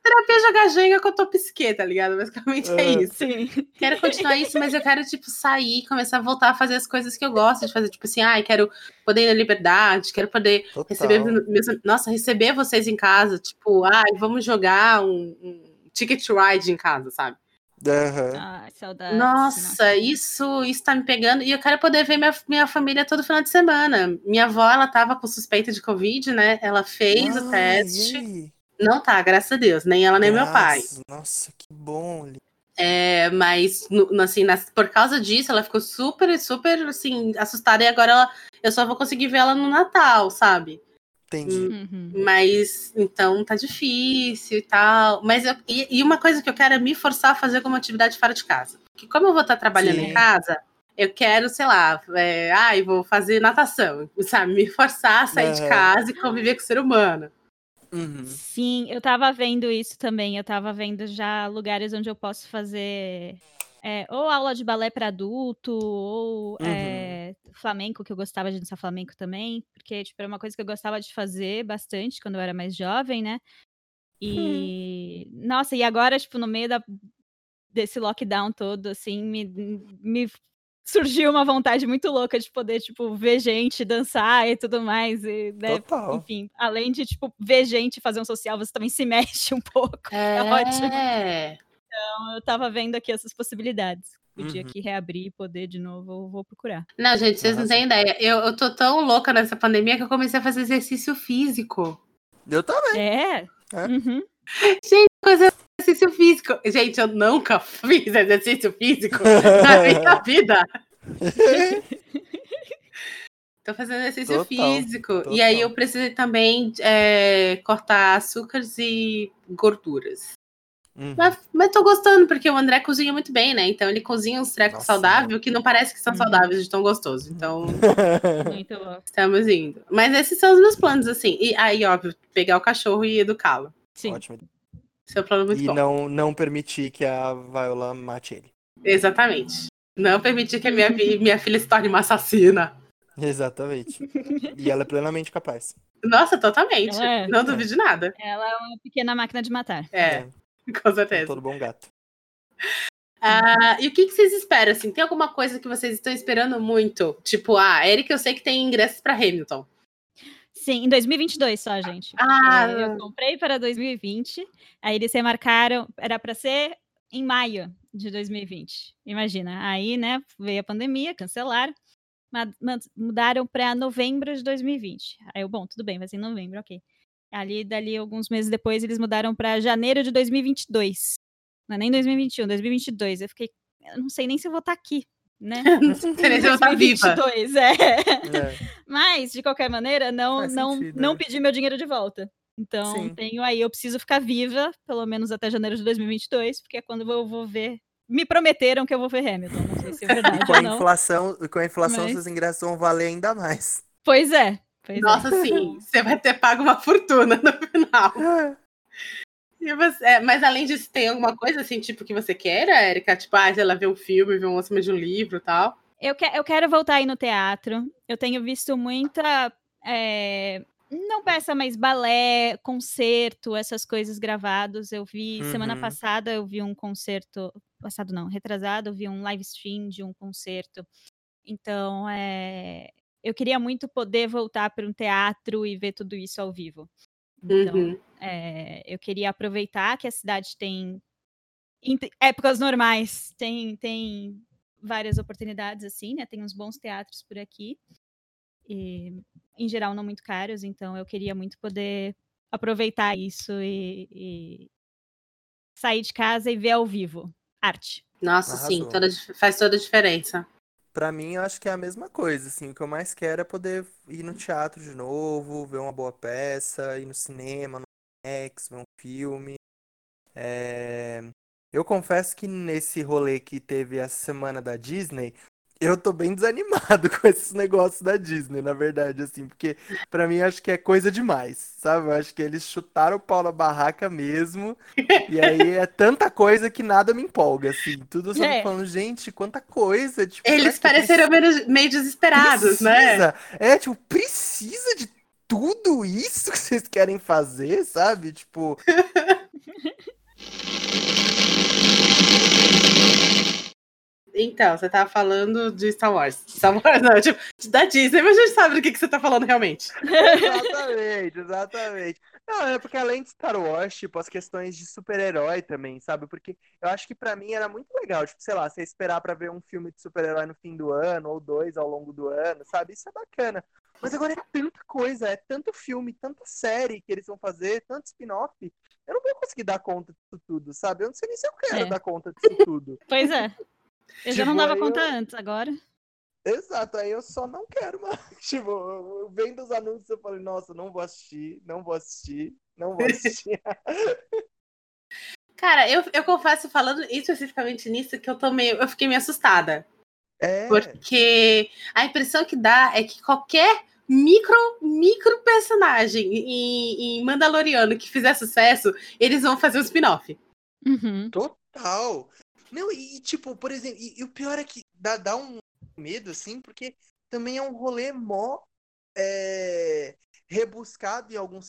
Terapia é jogar Jenga com a tua psique, tá ligado? Basicamente é Ah. isso. Sim. Quero continuar isso, mas eu quero, tipo, sair, começar a voltar a fazer as coisas que eu gosto de fazer. Tipo assim, ai, quero poder ir na liberdade, quero poder Total. receber meus, nossa, receber vocês em casa, tipo, ai, vamos jogar um, um ticket ride em casa, sabe? Aham. Ai, saudades. Nossa, isso, isso tá me pegando. E eu quero poder ver minha, minha família todo final de semana. Minha avó, ela tava com suspeita de Covid, né? Ela fez o Ai, teste. e aí? Não tá, graças a Deus. Nem ela, nem meu pai. Nossa, que bom. Li. É, mas, assim, nas- por causa disso, ela ficou super, super, assim, assustada. E agora ela, eu só vou conseguir ver ela no Natal, sabe? Entendi. Uhum. Mas, então, tá difícil e tal. Mas, eu, e, e uma coisa que eu quero é me forçar a fazer alguma atividade fora de casa. Porque como eu vou estar trabalhando Sim. em casa, eu quero, sei lá, é, ai, vou fazer natação, [laughs] sabe? Me forçar a sair de Aham. casa e conviver com o ser humano. Uhum. Sim, eu tava vendo isso também. Eu tava vendo já lugares onde eu posso fazer é, ou aula de balé para adulto, ou Uhum. É, flamenco, que eu gostava de dançar flamenco também, porque tipo, era uma coisa que eu gostava de fazer bastante quando eu era mais jovem, né? E nossa, e agora, tipo, no meio da, desse lockdown todo, assim, me, me surgiu uma vontade muito louca de poder, tipo, ver gente dançar e tudo mais. E, né, enfim, além de, tipo, ver gente fazer um social, você também se [laughs] mexe um pouco. É, ótimo. Então, eu tava vendo aqui essas possibilidades. O dia Uhum. que reabrir e poder de novo, eu vou procurar. Não, gente, vocês não têm ideia. Eu, eu tô tão louca nessa pandemia que eu comecei a fazer exercício físico. Eu também. É? É. Uhum. Coisa exercício físico. Gente, eu nunca [laughs] fiz exercício físico na [laughs] minha vida. [laughs] Tô fazendo exercício Total, físico. total. E aí eu precisei também é, cortar açúcares e gorduras. Uhum. Mas, mas tô gostando, porque o André cozinha muito bem, né? Então ele cozinha uns trecos Nossa, saudáveis que não parece que são Uhum. saudáveis de tão gostoso. Então, [laughs] Muito bom. estamos indo. Mas esses são os meus planos, assim. E aí, óbvio, pegar o cachorro e educá-lo. Sim. Ótimo. Esse é plano muito E bom. não, não permitir que a Viola mate ele. Exatamente. Não permitir que a minha, minha filha se torne uma assassina. [laughs] Exatamente. E ela é plenamente capaz. Nossa, totalmente. É. Não duvido de nada. Ela é uma pequena máquina de matar. É, [laughs] com certeza. Todo bom gato. Ah, e o que, que vocês esperam? Assim, tem alguma coisa que vocês estão esperando muito? Tipo, ah, Eric, eu sei que tem ingressos para Hamilton. Sim, em 2022 só, gente. Ah. porque Eu comprei para 2020, aí eles remarcaram, era para ser em maio de 2020. Imagina, aí, né, veio a pandemia, cancelaram, mudaram para novembro de 2020. Aí eu, bom, tudo bem, vai ser em novembro, ok. Ali, dali, alguns meses depois, eles mudaram para janeiro de 2022. Não é nem 2021, 2022. Eu fiquei, eu não sei nem se eu vou estar aqui, né? [laughs] Não sei nem se eu vou estar viva. 2022, é. É. Mas, de qualquer maneira, não, Faz não, sentido, não né? pedi meu dinheiro de volta. Então, Sim. tenho aí, eu preciso ficar viva, pelo menos até janeiro de 2022, porque é quando eu vou ver. Me prometeram que eu vou ver Hamilton. Não sei se é verdade com a inflação, com a inflação Mas- seus ingressos vão valer ainda mais. Pois é. Pois Nossa, é. sim, você vai ter pago uma fortuna no final. [laughs] E você- é, mas além disso, tem alguma coisa assim, tipo, que você queira, Erika? Tipo, ah, lá, ver um filme, ver um acima de um livro e tal. Eu, que- eu quero voltar aí no teatro. Eu tenho visto muita. é, não peça, mas balé, concerto, essas coisas gravados. Eu vi semana Uhum. passada, eu vi um concerto. Passado não, retrasado, eu vi um live stream de um concerto. Então, é, eu queria muito poder voltar para um teatro e ver tudo isso ao vivo. Então, Uhum. é, eu queria aproveitar que a cidade tem em te- épocas normais tem tem várias oportunidades assim, né? Tem uns bons teatros por aqui e em geral não muito caros, então eu queria muito poder aproveitar isso e, e sair de casa e ver ao vivo arte. Nossa, sim, Arrasou. toda, dif- faz toda a diferença. Pra mim, eu acho que é a mesma coisa, assim. O que eu mais quero é poder ir no teatro de novo, ver uma boa peça, ir no cinema, no X, ver um filme. É, Eu confesso que nesse rolê que teve a semana da Disney, eu tô bem desanimado [laughs] com esses negócios da Disney, na verdade, assim, porque pra mim acho que é coisa demais, sabe? Eu acho que eles chutaram o pau na barraca mesmo, e aí é tanta coisa que nada me empolga, assim. Tudo eu só É. falando, gente, quanta coisa, tipo, Eles pareceram meio, meio desesperados, né? Precisa. É, tipo, precisa de tudo isso que vocês querem fazer, sabe? Tipo. Então, você tava falando de Star Wars. Star Wars, não, tipo, da Disney, mas a gente sabe do que, que você tá falando realmente. [laughs] exatamente, exatamente. Não, é porque além de Star Wars, tipo, as questões de super-herói também, sabe? Porque eu acho que para mim era muito legal, tipo, sei lá, você esperar para ver um filme de super-herói no fim do ano, ou dois ao longo do ano, sabe? Isso é bacana. Mas agora é tanta coisa, é tanto filme, tanta série que eles vão fazer, tanto spin-off. Eu não vou conseguir dar conta disso tudo, sabe? Eu não sei nem se eu quero é. dar conta disso tudo. Pois é. Eu tipo, já não tipo, dava conta eu... antes, agora. Exato, aí eu só não quero mais. [laughs] Tipo, vendo os anúncios, eu falei, nossa, não vou assistir, não vou assistir, não vou assistir. [laughs] Cara, eu, eu confesso, falando especificamente nisso, que eu tô meio. Eu fiquei meio assustada. É. Porque a impressão que dá é que qualquer micro, micro personagem em, em Mandaloriano que fizer sucesso, eles vão fazer um spin-off. Uhum. Total. Não, e tipo, por exemplo, e, e, o pior é que dá, dá um medo, assim, porque também é um rolê mó é, rebuscado em alguns.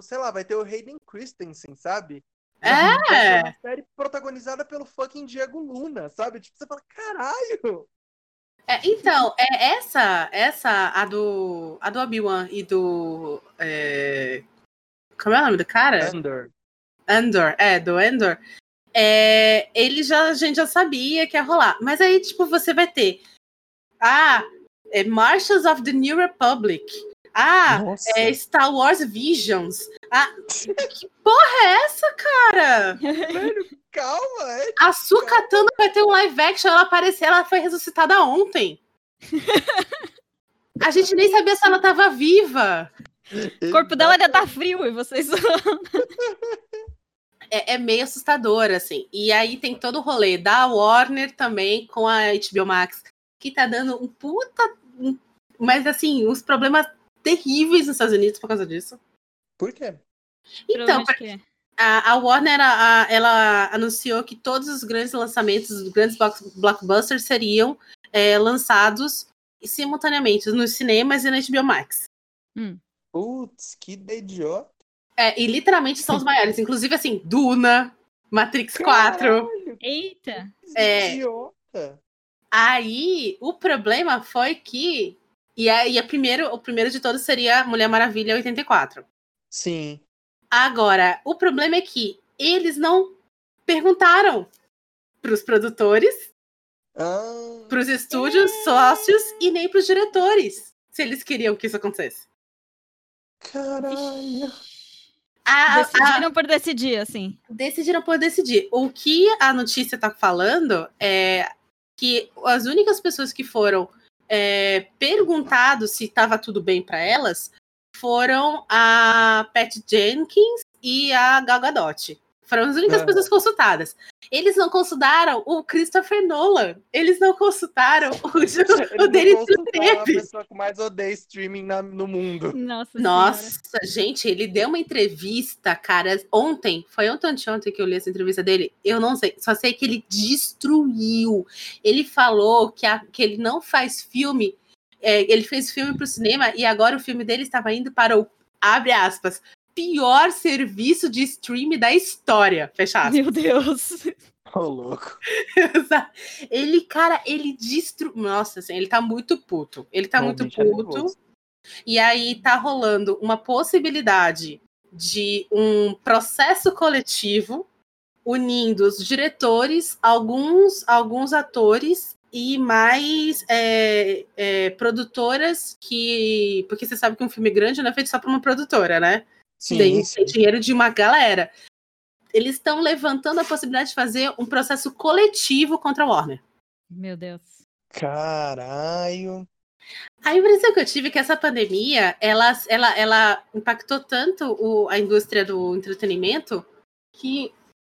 Sei lá, vai ter o Hayden Christensen, sabe? É! Uma série protagonizada pelo fucking Diego Luna, sabe? Tipo, você fala, caralho! É, então, é essa, essa, a do, a do Obi-Wan e do. É... Como é o nome do cara? Andor. Andor, é, do Andor. É, ele já, a gente já sabia que ia rolar. Mas aí, tipo, você vai ter. Ah, é Marshals of the New Republic. Ah, é Star Wars Visions. Ah, que porra é essa, cara? [laughs] Velho, calma. É, a Sukatana vai ter um live action, ela apareceu, ela foi ressuscitada ontem. [laughs] A gente nem sabia se ela tava viva. [laughs] O corpo dela ainda tá frio e vocês. É, é, meio assustador, assim. E aí tem todo o rolê da Warner também com a HBO Max, que tá dando um puta. Mas assim, uns problemas terríveis nos Estados Unidos por causa disso. Por quê? Então, a, a Warner a, ela anunciou que todos os grandes lançamentos, os grandes blockbusters seriam é, lançados simultaneamente nos cinemas e na HBO Max. Hum. Putz, que idiota. É, e literalmente são os maiores. Inclusive, assim, Duna, Matrix Caralho, 4. Eita! É, idiota. Aí, o problema foi que e, a, e a primeiro, o primeiro de todos seria Mulher Maravilha 84. Sim. Agora, o problema é que eles não perguntaram para os produtores, ah, para os estúdios, é... sócios e nem para os diretores se eles queriam que isso acontecesse. Caralho. A, decidiram a, por decidir, assim. Decidiram por decidir. O que a notícia está falando é que as únicas pessoas que foram é, perguntado se estava tudo bem para elas foram a Pat Jenkins e a Gal Gadot. Foram as únicas é. pessoas consultadas. Eles não consultaram o Christopher Nolan. Eles não consultaram o, [laughs] o Denis Villeneuve. a pessoa que mais odeia streaming na, no mundo. Nossa, Nossa gente, ele deu uma entrevista, cara, ontem. Foi ontem ontem que eu li essa entrevista dele. Eu não sei, só sei que ele destruiu. Ele falou que, a, que ele não faz filme. É, ele fez filme para o cinema e agora o filme dele estava indo para o abre aspas pior serviço de stream da história. Fechado. Meu Deus. Ô, oh, louco. ele, cara, ele destruiu. Nossa, assim, ele tá muito puto. Ele tá muito puto. E aí tá rolando uma possibilidade de um processo coletivo unindo os diretores, alguns, alguns atores e mais é, é, produtoras que. Porque você sabe que um filme grande não é feito só para uma produtora, né? Sim, tem, sim. tem dinheiro de uma galera. Eles estão levantando a possibilidade de fazer um processo coletivo contra a Warner. Meu Deus. Caralho. A impressão que eu tive é que essa pandemia, ela, ela, ela impactou tanto o, a indústria do entretenimento que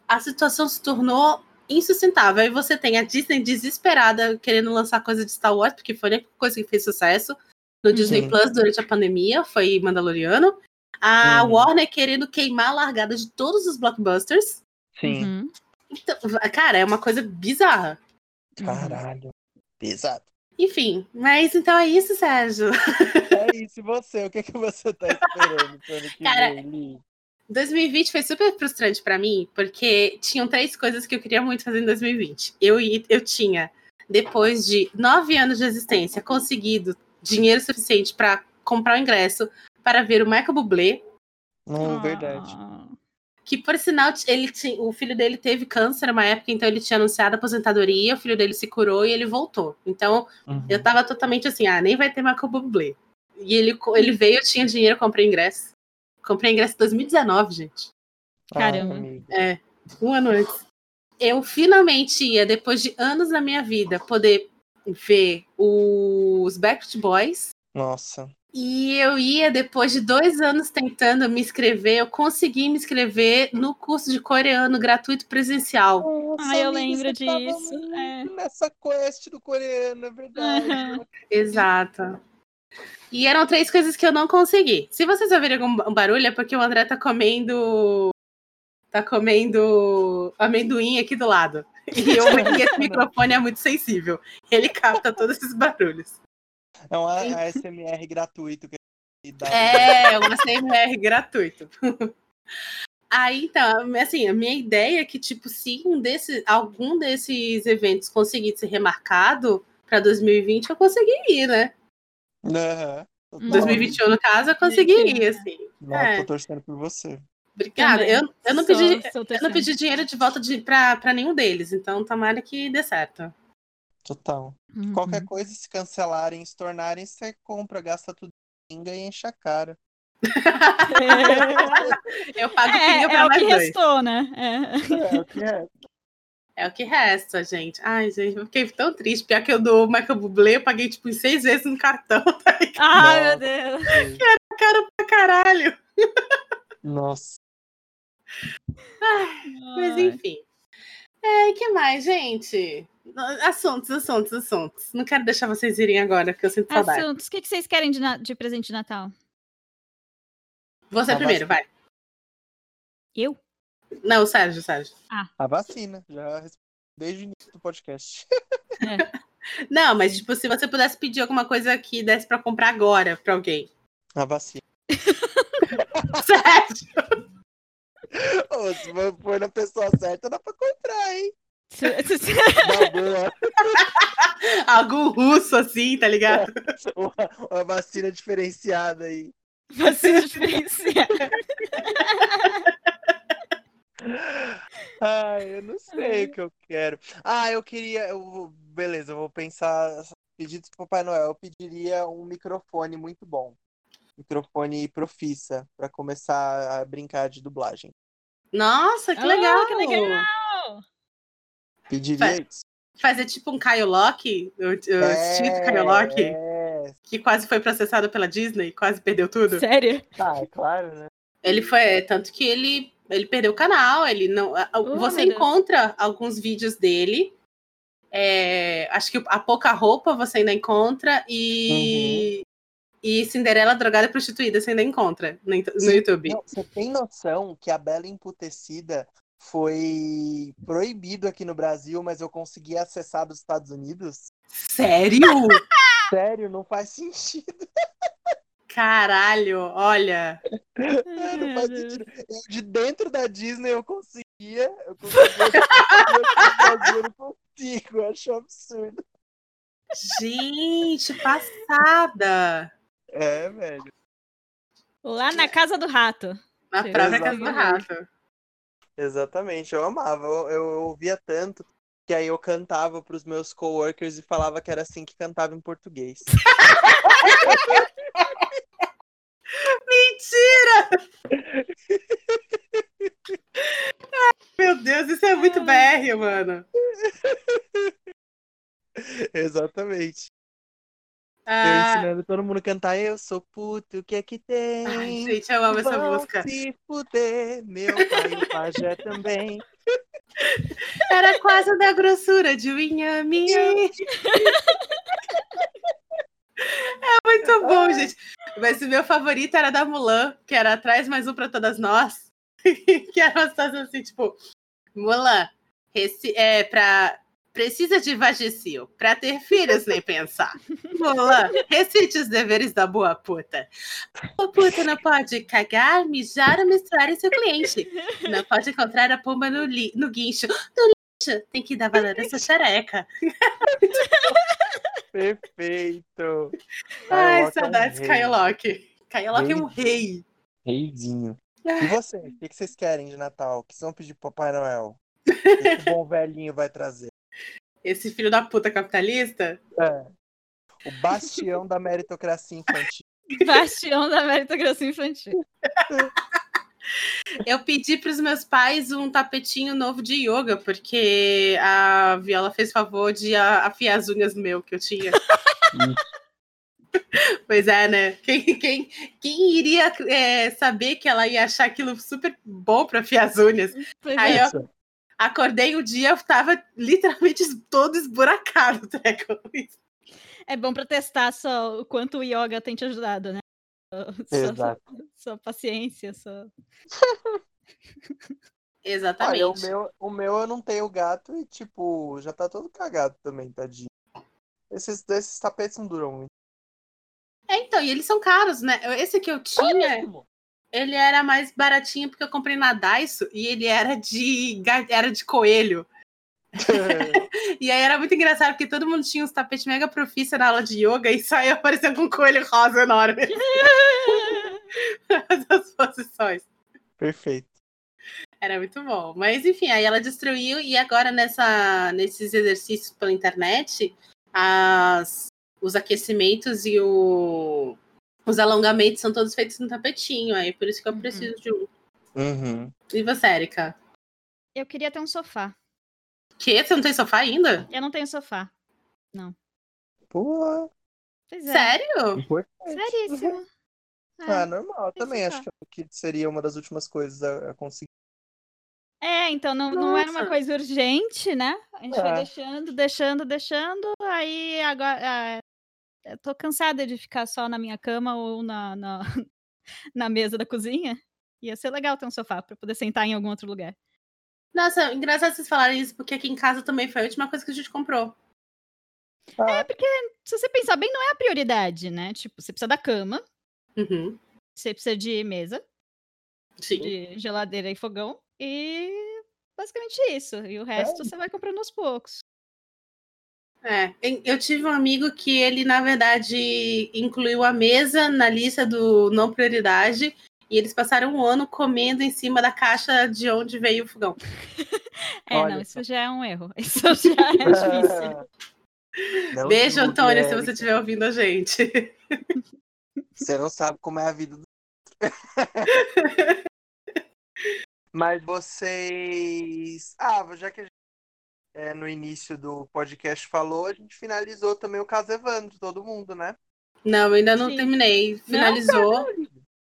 a situação se tornou insustentável. Aí você tem a Disney desesperada querendo lançar coisa de Star Wars, porque foi a única coisa que fez sucesso no Disney uhum. Plus durante a pandemia, foi Mandaloriano. A uhum. Warner querendo queimar a largada de todos os blockbusters. Sim. Uhum. Então, cara, é uma coisa bizarra. Caralho. Pesado. Enfim, mas então é isso, Sérgio. É isso, e você? O que, é que você tá esperando pro ano que Cara, vem, 2020 foi super frustrante para mim, porque tinham três coisas que eu queria muito fazer em 2020. Eu, eu tinha depois de nove anos de existência, conseguido dinheiro suficiente para comprar o ingresso para ver o Michael Bublé. Não, verdade. Ah. Que, por sinal, ele tinha, o filho dele teve câncer uma época, então ele tinha anunciado a aposentadoria, o filho dele se curou e ele voltou. Então, Uhum. eu tava totalmente assim, ah, nem vai ter Michael Bublé. E ele, ele veio, eu tinha dinheiro, comprei ingresso. Comprei ingresso em 2019, gente. Caramba. Amiga. É, um ano antes. Eu finalmente ia, depois de anos da minha vida, poder ver os Backstreet Boys. Nossa. E eu ia, depois de dois anos tentando me inscrever, eu consegui me inscrever no curso de coreano gratuito presencial. Nossa, Ah, eu amiga, lembro disso, é. Nessa quest do coreano, é verdade. Aham. Exato. E eram três coisas que eu não consegui. Se vocês ouvirem algum barulho, é porque o André tá comendo. Tá comendo amendoim aqui do lado. E, eu, [laughs] e esse microfone é muito sensível. Ele capta todos esses barulhos. É um ASMR gratuito que dá. É, uma CMR gratuito. [laughs] Aí, então, assim, a minha ideia é que, tipo, se um desses, algum desses eventos conseguir ser remarcado para 2020, eu consegui ir, né? Total. 2021, no caso, eu consegui ir, 2021, assim. Nossa, É. tô torcendo por você. Obrigada. Também. Eu, eu, não Sou- pedi, sou eu não pedi dinheiro de volta de, pra, pra nenhum deles, então tomara que dê certo. Total. Uhum. Qualquer coisa, se cancelarem, se tornarem, você compra, gasta tudo em pinga e enche a cara. [laughs] Eu pago É, pinga é pra o mais que dois. restou, né? É. É o que é. É o que resta, gente. Ai, gente, eu fiquei tão triste. Pior que eu do Michael Bublé, eu paguei, tipo, em seis vezes no cartão, [laughs] tá? Ai, Nossa. meu Deus. Caro pra caralho. Nossa. Mas Ai. enfim. É, e que mais, gente? Assuntos, assuntos, assuntos. Não quero deixar vocês irem agora, porque eu sinto saudade. Assuntos. O que, que vocês querem de, de presente de Natal? Você A primeiro, vai. Eu? Não, o Sérgio, o Sérgio. A vacina. Já respondi desde o início do podcast. [laughs] Não, mas, tipo, se você pudesse pedir alguma coisa que desse pra comprar agora pra alguém. A vacina. [laughs] Sérgio! [laughs] Ô, se for- na pessoa certa, dá pra comprar, hein? [laughs] Boa. Algum russo assim, tá ligado? [laughs] Uma, uma vacina diferenciada aí. Você diferenciar. Ah, eu não sei o que eu quero. Ah, eu queria. Eu, vou- beleza, eu vou pensar. Pedidos pro Papai Noel. Eu pediria um microfone muito bom. Microfone profissa, pra começar a brincar de dublagem. Nossa, que legal! que legal! Pediria isso. Fazer tipo um Caio Loki, o, o extinto Caio Loki, é. que quase foi processado pela Disney, quase perdeu tudo. Sério? Ah, é claro, né? Ele foi, é, tanto que ele, ele perdeu o canal, ele não. Oh, você encontra alguns vídeos dele. é, acho que a pouca roupa você ainda encontra e e Cinderela drogada e prostituída você ainda encontra no, no. YouTube. Não, você tem noção que a Bela Emputecida foi proibido aqui no Brasil, mas eu consegui acessar dos Estados Unidos? Sério? [laughs] Sério, não faz sentido. Caralho, olha. É, não faz sentido. Eu, de dentro da Disney eu conseguia. Eu conseguia. [laughs] eu não consigo, eu acho absurdo. Gente, passada. É, velho. Lá na casa do rato. Na própria casa do rato. Exatamente, eu amava. Eu, eu ouvia tanto que aí eu cantava pros meus coworkers e falava que era assim que cantava em português. [laughs] Mentira! Ai, meu Deus, isso é muito BR, mano. [laughs] Exatamente. Eu Ah, ensinando todo mundo a cantar, eu sou puto, o que é que tem? ai, gente, eu amo essa Vão música. se fuder, meu pai o pajé também. [laughs] Era quase da grossura de um inhame. É muito bom, gente. Mas o meu favorito era da Mulan, que era Traz Mais Um pra Todas Nós. [laughs] que era uma situação assim, tipo, Mulan, é, pra... precisa de vagicil. Pra ter filhos, nem pensar. [laughs] Mulan, recite os deveres da boa puta. A puta não pode cagar, mijar ou menstruar em seu cliente. Não pode encontrar a pomba no, li- no guincho. tem que dar valor a essa xereca. [laughs] Perfeito. Ai, Skylock é um saudades, rei. Kylock. Kylock é um rei. Reizinho. E você? O que vocês querem de Natal? O que vocês vão pedir pro Papai Noel? [laughs] O que o bom velhinho vai trazer? Esse filho da puta capitalista. É. O bastião da meritocracia infantil. [laughs] Bastião da meritocracia infantil. [laughs] Eu pedi para os meus pais um tapetinho novo de yoga, porque a Viola fez favor de afiar as unhas meu que eu tinha. [laughs] pois é, né? Quem, quem, quem iria é, saber que ela ia achar aquilo super bom para afiar as unhas? Pois Aí é. eu acordei um dia, eu tava literalmente todo esburacado, [laughs] o treco. É bom pra testar só o quanto o yoga tem te ajudado, né? Sua, Exato. [laughs] sua paciência, sua... [laughs] Exatamente. Olha, o meu, o meu eu não tenho gato e, tipo, já tá todo cagado também, tadinho. Esses, esses tapetes não duram muito. É, então, e eles são caros, né? Esse que eu tinha, ele era mais baratinho porque eu comprei na Daiso e ele era de era de coelho. [laughs] E aí era muito engraçado porque todo mundo tinha uns tapetes mega profícia na aula de yoga e só eu aparecia com um coelho rosa enorme [laughs] as posições. Perfeito. Era muito bom. Mas enfim, aí ela destruiu e agora nessa, nesses exercícios pela internet, as, os aquecimentos e o, os alongamentos são todos feitos no tapetinho. Aí por isso que eu Uhum. preciso de um. Uhum. E você, Erika? Eu queria ter um sofá. Que? Você não tem sofá ainda? Eu não tenho sofá. Pô, Pois é. Sério? importante. Seríssimo. Ah, É. normal. tem Também acho que seria uma das últimas coisas a, a conseguir. É, então não, não era uma coisa urgente, né? A gente foi É. deixando, deixando, deixando. Aí agora. Eu tô cansada de ficar só na minha cama ou na, na, [laughs] na mesa da cozinha. Ia ser legal ter um sofá pra poder sentar em algum outro lugar. Nossa, engraçado vocês falarem isso, porque aqui em casa também foi a última coisa que a gente comprou. Ah, Se você pensar bem, não é a prioridade, né? Tipo, você precisa da cama, Uhum. você precisa de mesa, Sim. de geladeira e fogão. E basicamente isso. E o resto você vai comprando aos poucos. É, eu tive um amigo que ele, na verdade, incluiu a mesa na lista do não prioridade e eles passaram um ano comendo em cima da caixa de onde veio o fogão. [laughs] É, Olha não, isso já é um erro. [laughs] Isso já é [laughs] difícil. Não Beijo, Antônia, se Érica. você estiver ouvindo a gente. Você não sabe como é a vida do. Mas vocês. Ah, já que a gente é, no início do podcast falou, a gente finalizou também o caso Evandro, todo mundo, né? Não, ainda não Sim. terminei. Finalizou.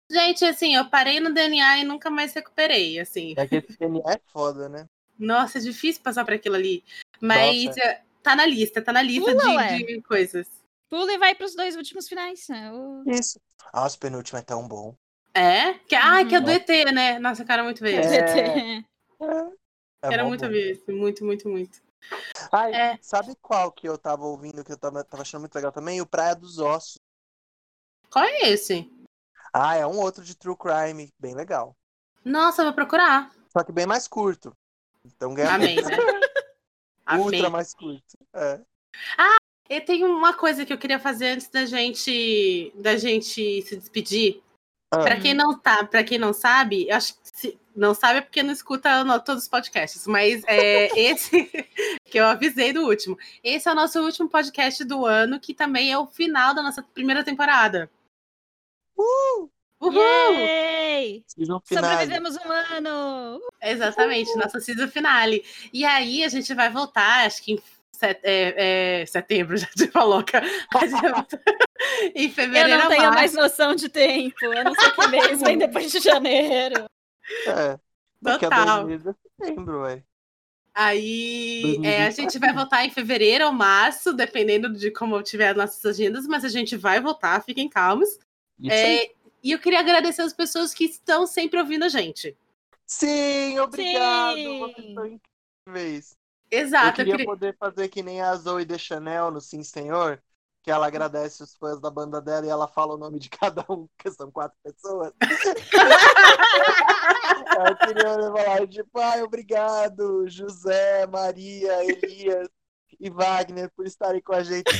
Gente, assim, eu parei no DNA e nunca mais recuperei, assim. É que esse DNA é foda, né? Nossa, é difícil passar por aquilo ali. Mas Nossa. é, tá na lista, tá na lista Pula, de, de coisas. Pula e vai pros dois últimos finais. né? O- Isso. Nossa, o penúltimo é tão bom. É? Que, ah, que é do Uhum. ET, né? Nossa, cara, muito ver. É. É Era mó muito bom. ver esse, muito, muito, muito. Ai, É. sabe qual que eu tava ouvindo que eu tava, tava achando muito legal também? O Praia dos Ossos. Qual é esse? Ah, é um outro de True Crime, bem legal. Nossa, eu vou procurar. Só que bem mais curto. Então ganha Amei, né? [laughs] Ultra mais curto. É. E tem uma coisa que eu queria fazer antes da gente da gente se despedir. Ah, Pra quem não tá, para quem não sabe, eu acho que se- não sabe é porque não escuta no- todos os podcasts, mas é [laughs] esse que eu avisei do último. Esse é o nosso último podcast do ano, que também é o final da nossa primeira temporada. Uh! Uhul! Yay! Sobrevivemos um ano! Exatamente, nossa season finale. E aí a gente vai voltar, acho que em set- é, é, setembro, [laughs] já te falou, cara. [laughs] em Eu fevereiro não a tenho março. mais noção de tempo. Eu não sei que mês vem depois de janeiro. É. Daqui a Total. dois meses é setembro, ué. Aí é, a gente vai voltar em fevereiro ou março, dependendo de como tiver as nossas agendas, mas a gente vai voltar, fiquem calmos. É, e eu queria agradecer as pessoas que estão sempre ouvindo a gente. Sim, obrigado. Sim. Vocês são incríveis. Exato, eu eu queria queria- poder fazer que nem a Zoe de Chanel no Sim Senhor. Que ela agradece os fãs da banda dela e ela fala o nome de [laughs] cada um, que são quatro pessoas. eu queria falar, tipo, ai, obrigado, José, Maria, Elias e Wagner por estarem com a gente.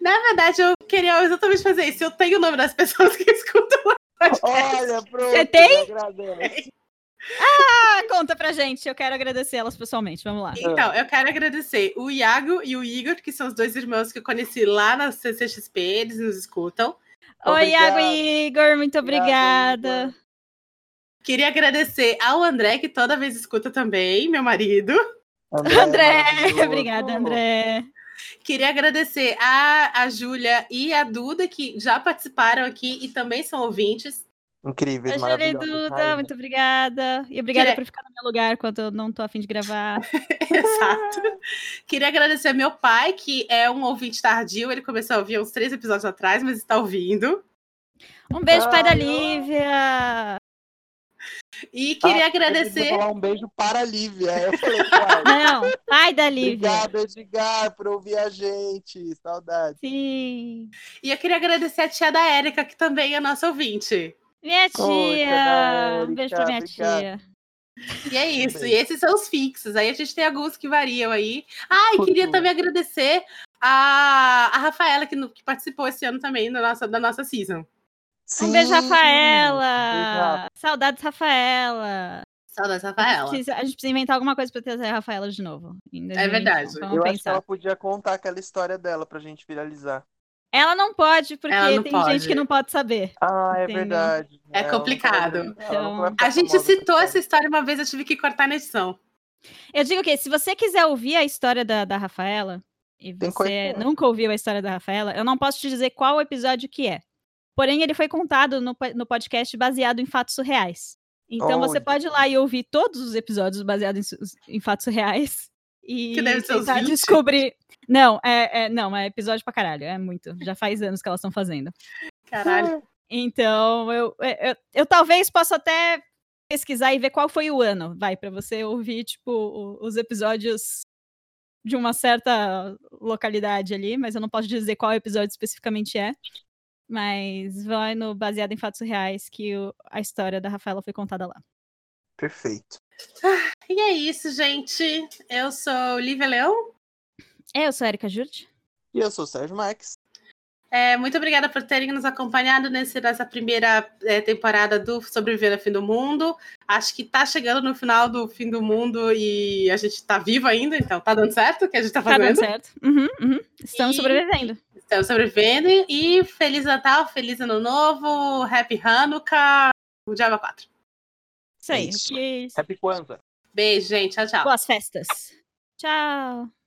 Na verdade, eu queria exatamente fazer isso. Eu tenho o nome das pessoas que escutam o podcast. Olha, pronto. Você tem? agradece. Ah, conta pra gente. Eu quero agradecer elas pessoalmente. Vamos lá. Então, eu quero agradecer o Iago e o Igor, que são os dois irmãos que eu conheci lá na CCXP, eles nos escutam. Oi, Iago e Igor, muito obrigada. Queria agradecer ao André, que toda vez escuta também, meu marido. André, maravilhoso. obrigada, André. Queria agradecer a, a Júlia e a Duda, que já participaram aqui e também são ouvintes. Incríveis, A Júlia e maravilhosos. Duda, rainha. muito obrigada. E obrigada Queria- por ficar no meu lugar quando eu não tô afim de gravar. [laughs] Exato. Queria agradecer ao meu pai, que é um ouvinte tardio. Ele começou a ouvir uns três episódios atrás, mas está ouvindo. Um beijo, pai da Ai, Lívia. E queria Ah, agradecer. Eu falar um beijo para a Lívia. Eu falei, pai, [laughs] Não, pai da Lívia. obrigado, Edgar, por ouvir a gente. Saudade. Sim. E eu queria agradecer a tia da Érica, que também é nossa ouvinte. Minha tia Um beijo pra minha obrigado. tia. E é isso. E esses são os fixos. Aí a gente tem alguns que variam aí. Ah, e queria também agradecer a, a Rafaela, que, no- que participou esse ano também da nossa, da nossa season. Um beijo, Sim, Rafaela. Saudades, Rafaela. Saudades, A Rafaela. gente, precisa, a gente precisa inventar alguma coisa pra trazer a Rafaela de novo. 2021. verdade. Vamos Eu acho que pensar. ela podia contar aquela história dela pra gente viralizar. Ela não pode, porque não tem pode. gente que não pode saber. Ah, é Entendeu? verdade. É não complicado. Então, A gente citou essa história uma vez, eu tive que cortar na edição. Eu digo que se você quiser ouvir a história da, da Rafaela, e Tem você coisa- nunca ouviu a história da Rafaela, eu não posso te dizer qual episódio que é. Porém, ele foi contado no, no podcast baseado em fatos reais. Então você pode ir lá e ouvir todos os episódios baseados em, em fatos reais. E Que deve ser uns tentar 20. descobrir. Não, é, é- não, é episódio pra caralho. É muito. Já faz anos que elas estão fazendo. Caralho. Então, eu, eu, eu talvez possa até pesquisar e ver qual foi o ano, vai, pra você ouvir, tipo, o- os episódios de uma certa localidade ali, mas eu não posso dizer qual episódio especificamente é. Mas vai no baseado em fatos reais que o- a história da Rafaela foi contada lá. Perfeito. E é isso, gente. Eu sou Lívia Leão. É, eu sou a Erika Jurt. E eu sou o Sérgio Marques. É, muito obrigada por terem nos acompanhado nesse, nessa primeira é, temporada do Sobreviver ao Fim do Mundo. Acho que tá chegando no final do fim do mundo e a gente tá vivo ainda, então tá dando certo o que a gente tá Tá fazendo. dando certo. Uhum, uhum. Estamos E- sobrevivendo. Estamos sobrevivendo. E Feliz Natal, Feliz Ano Novo, Happy Hanukkah, o Diaba 4. Isso aí. Isso. que- Happy Kwanzaa. Beijo, gente. Tchau, tchau. Boas festas. Tchau.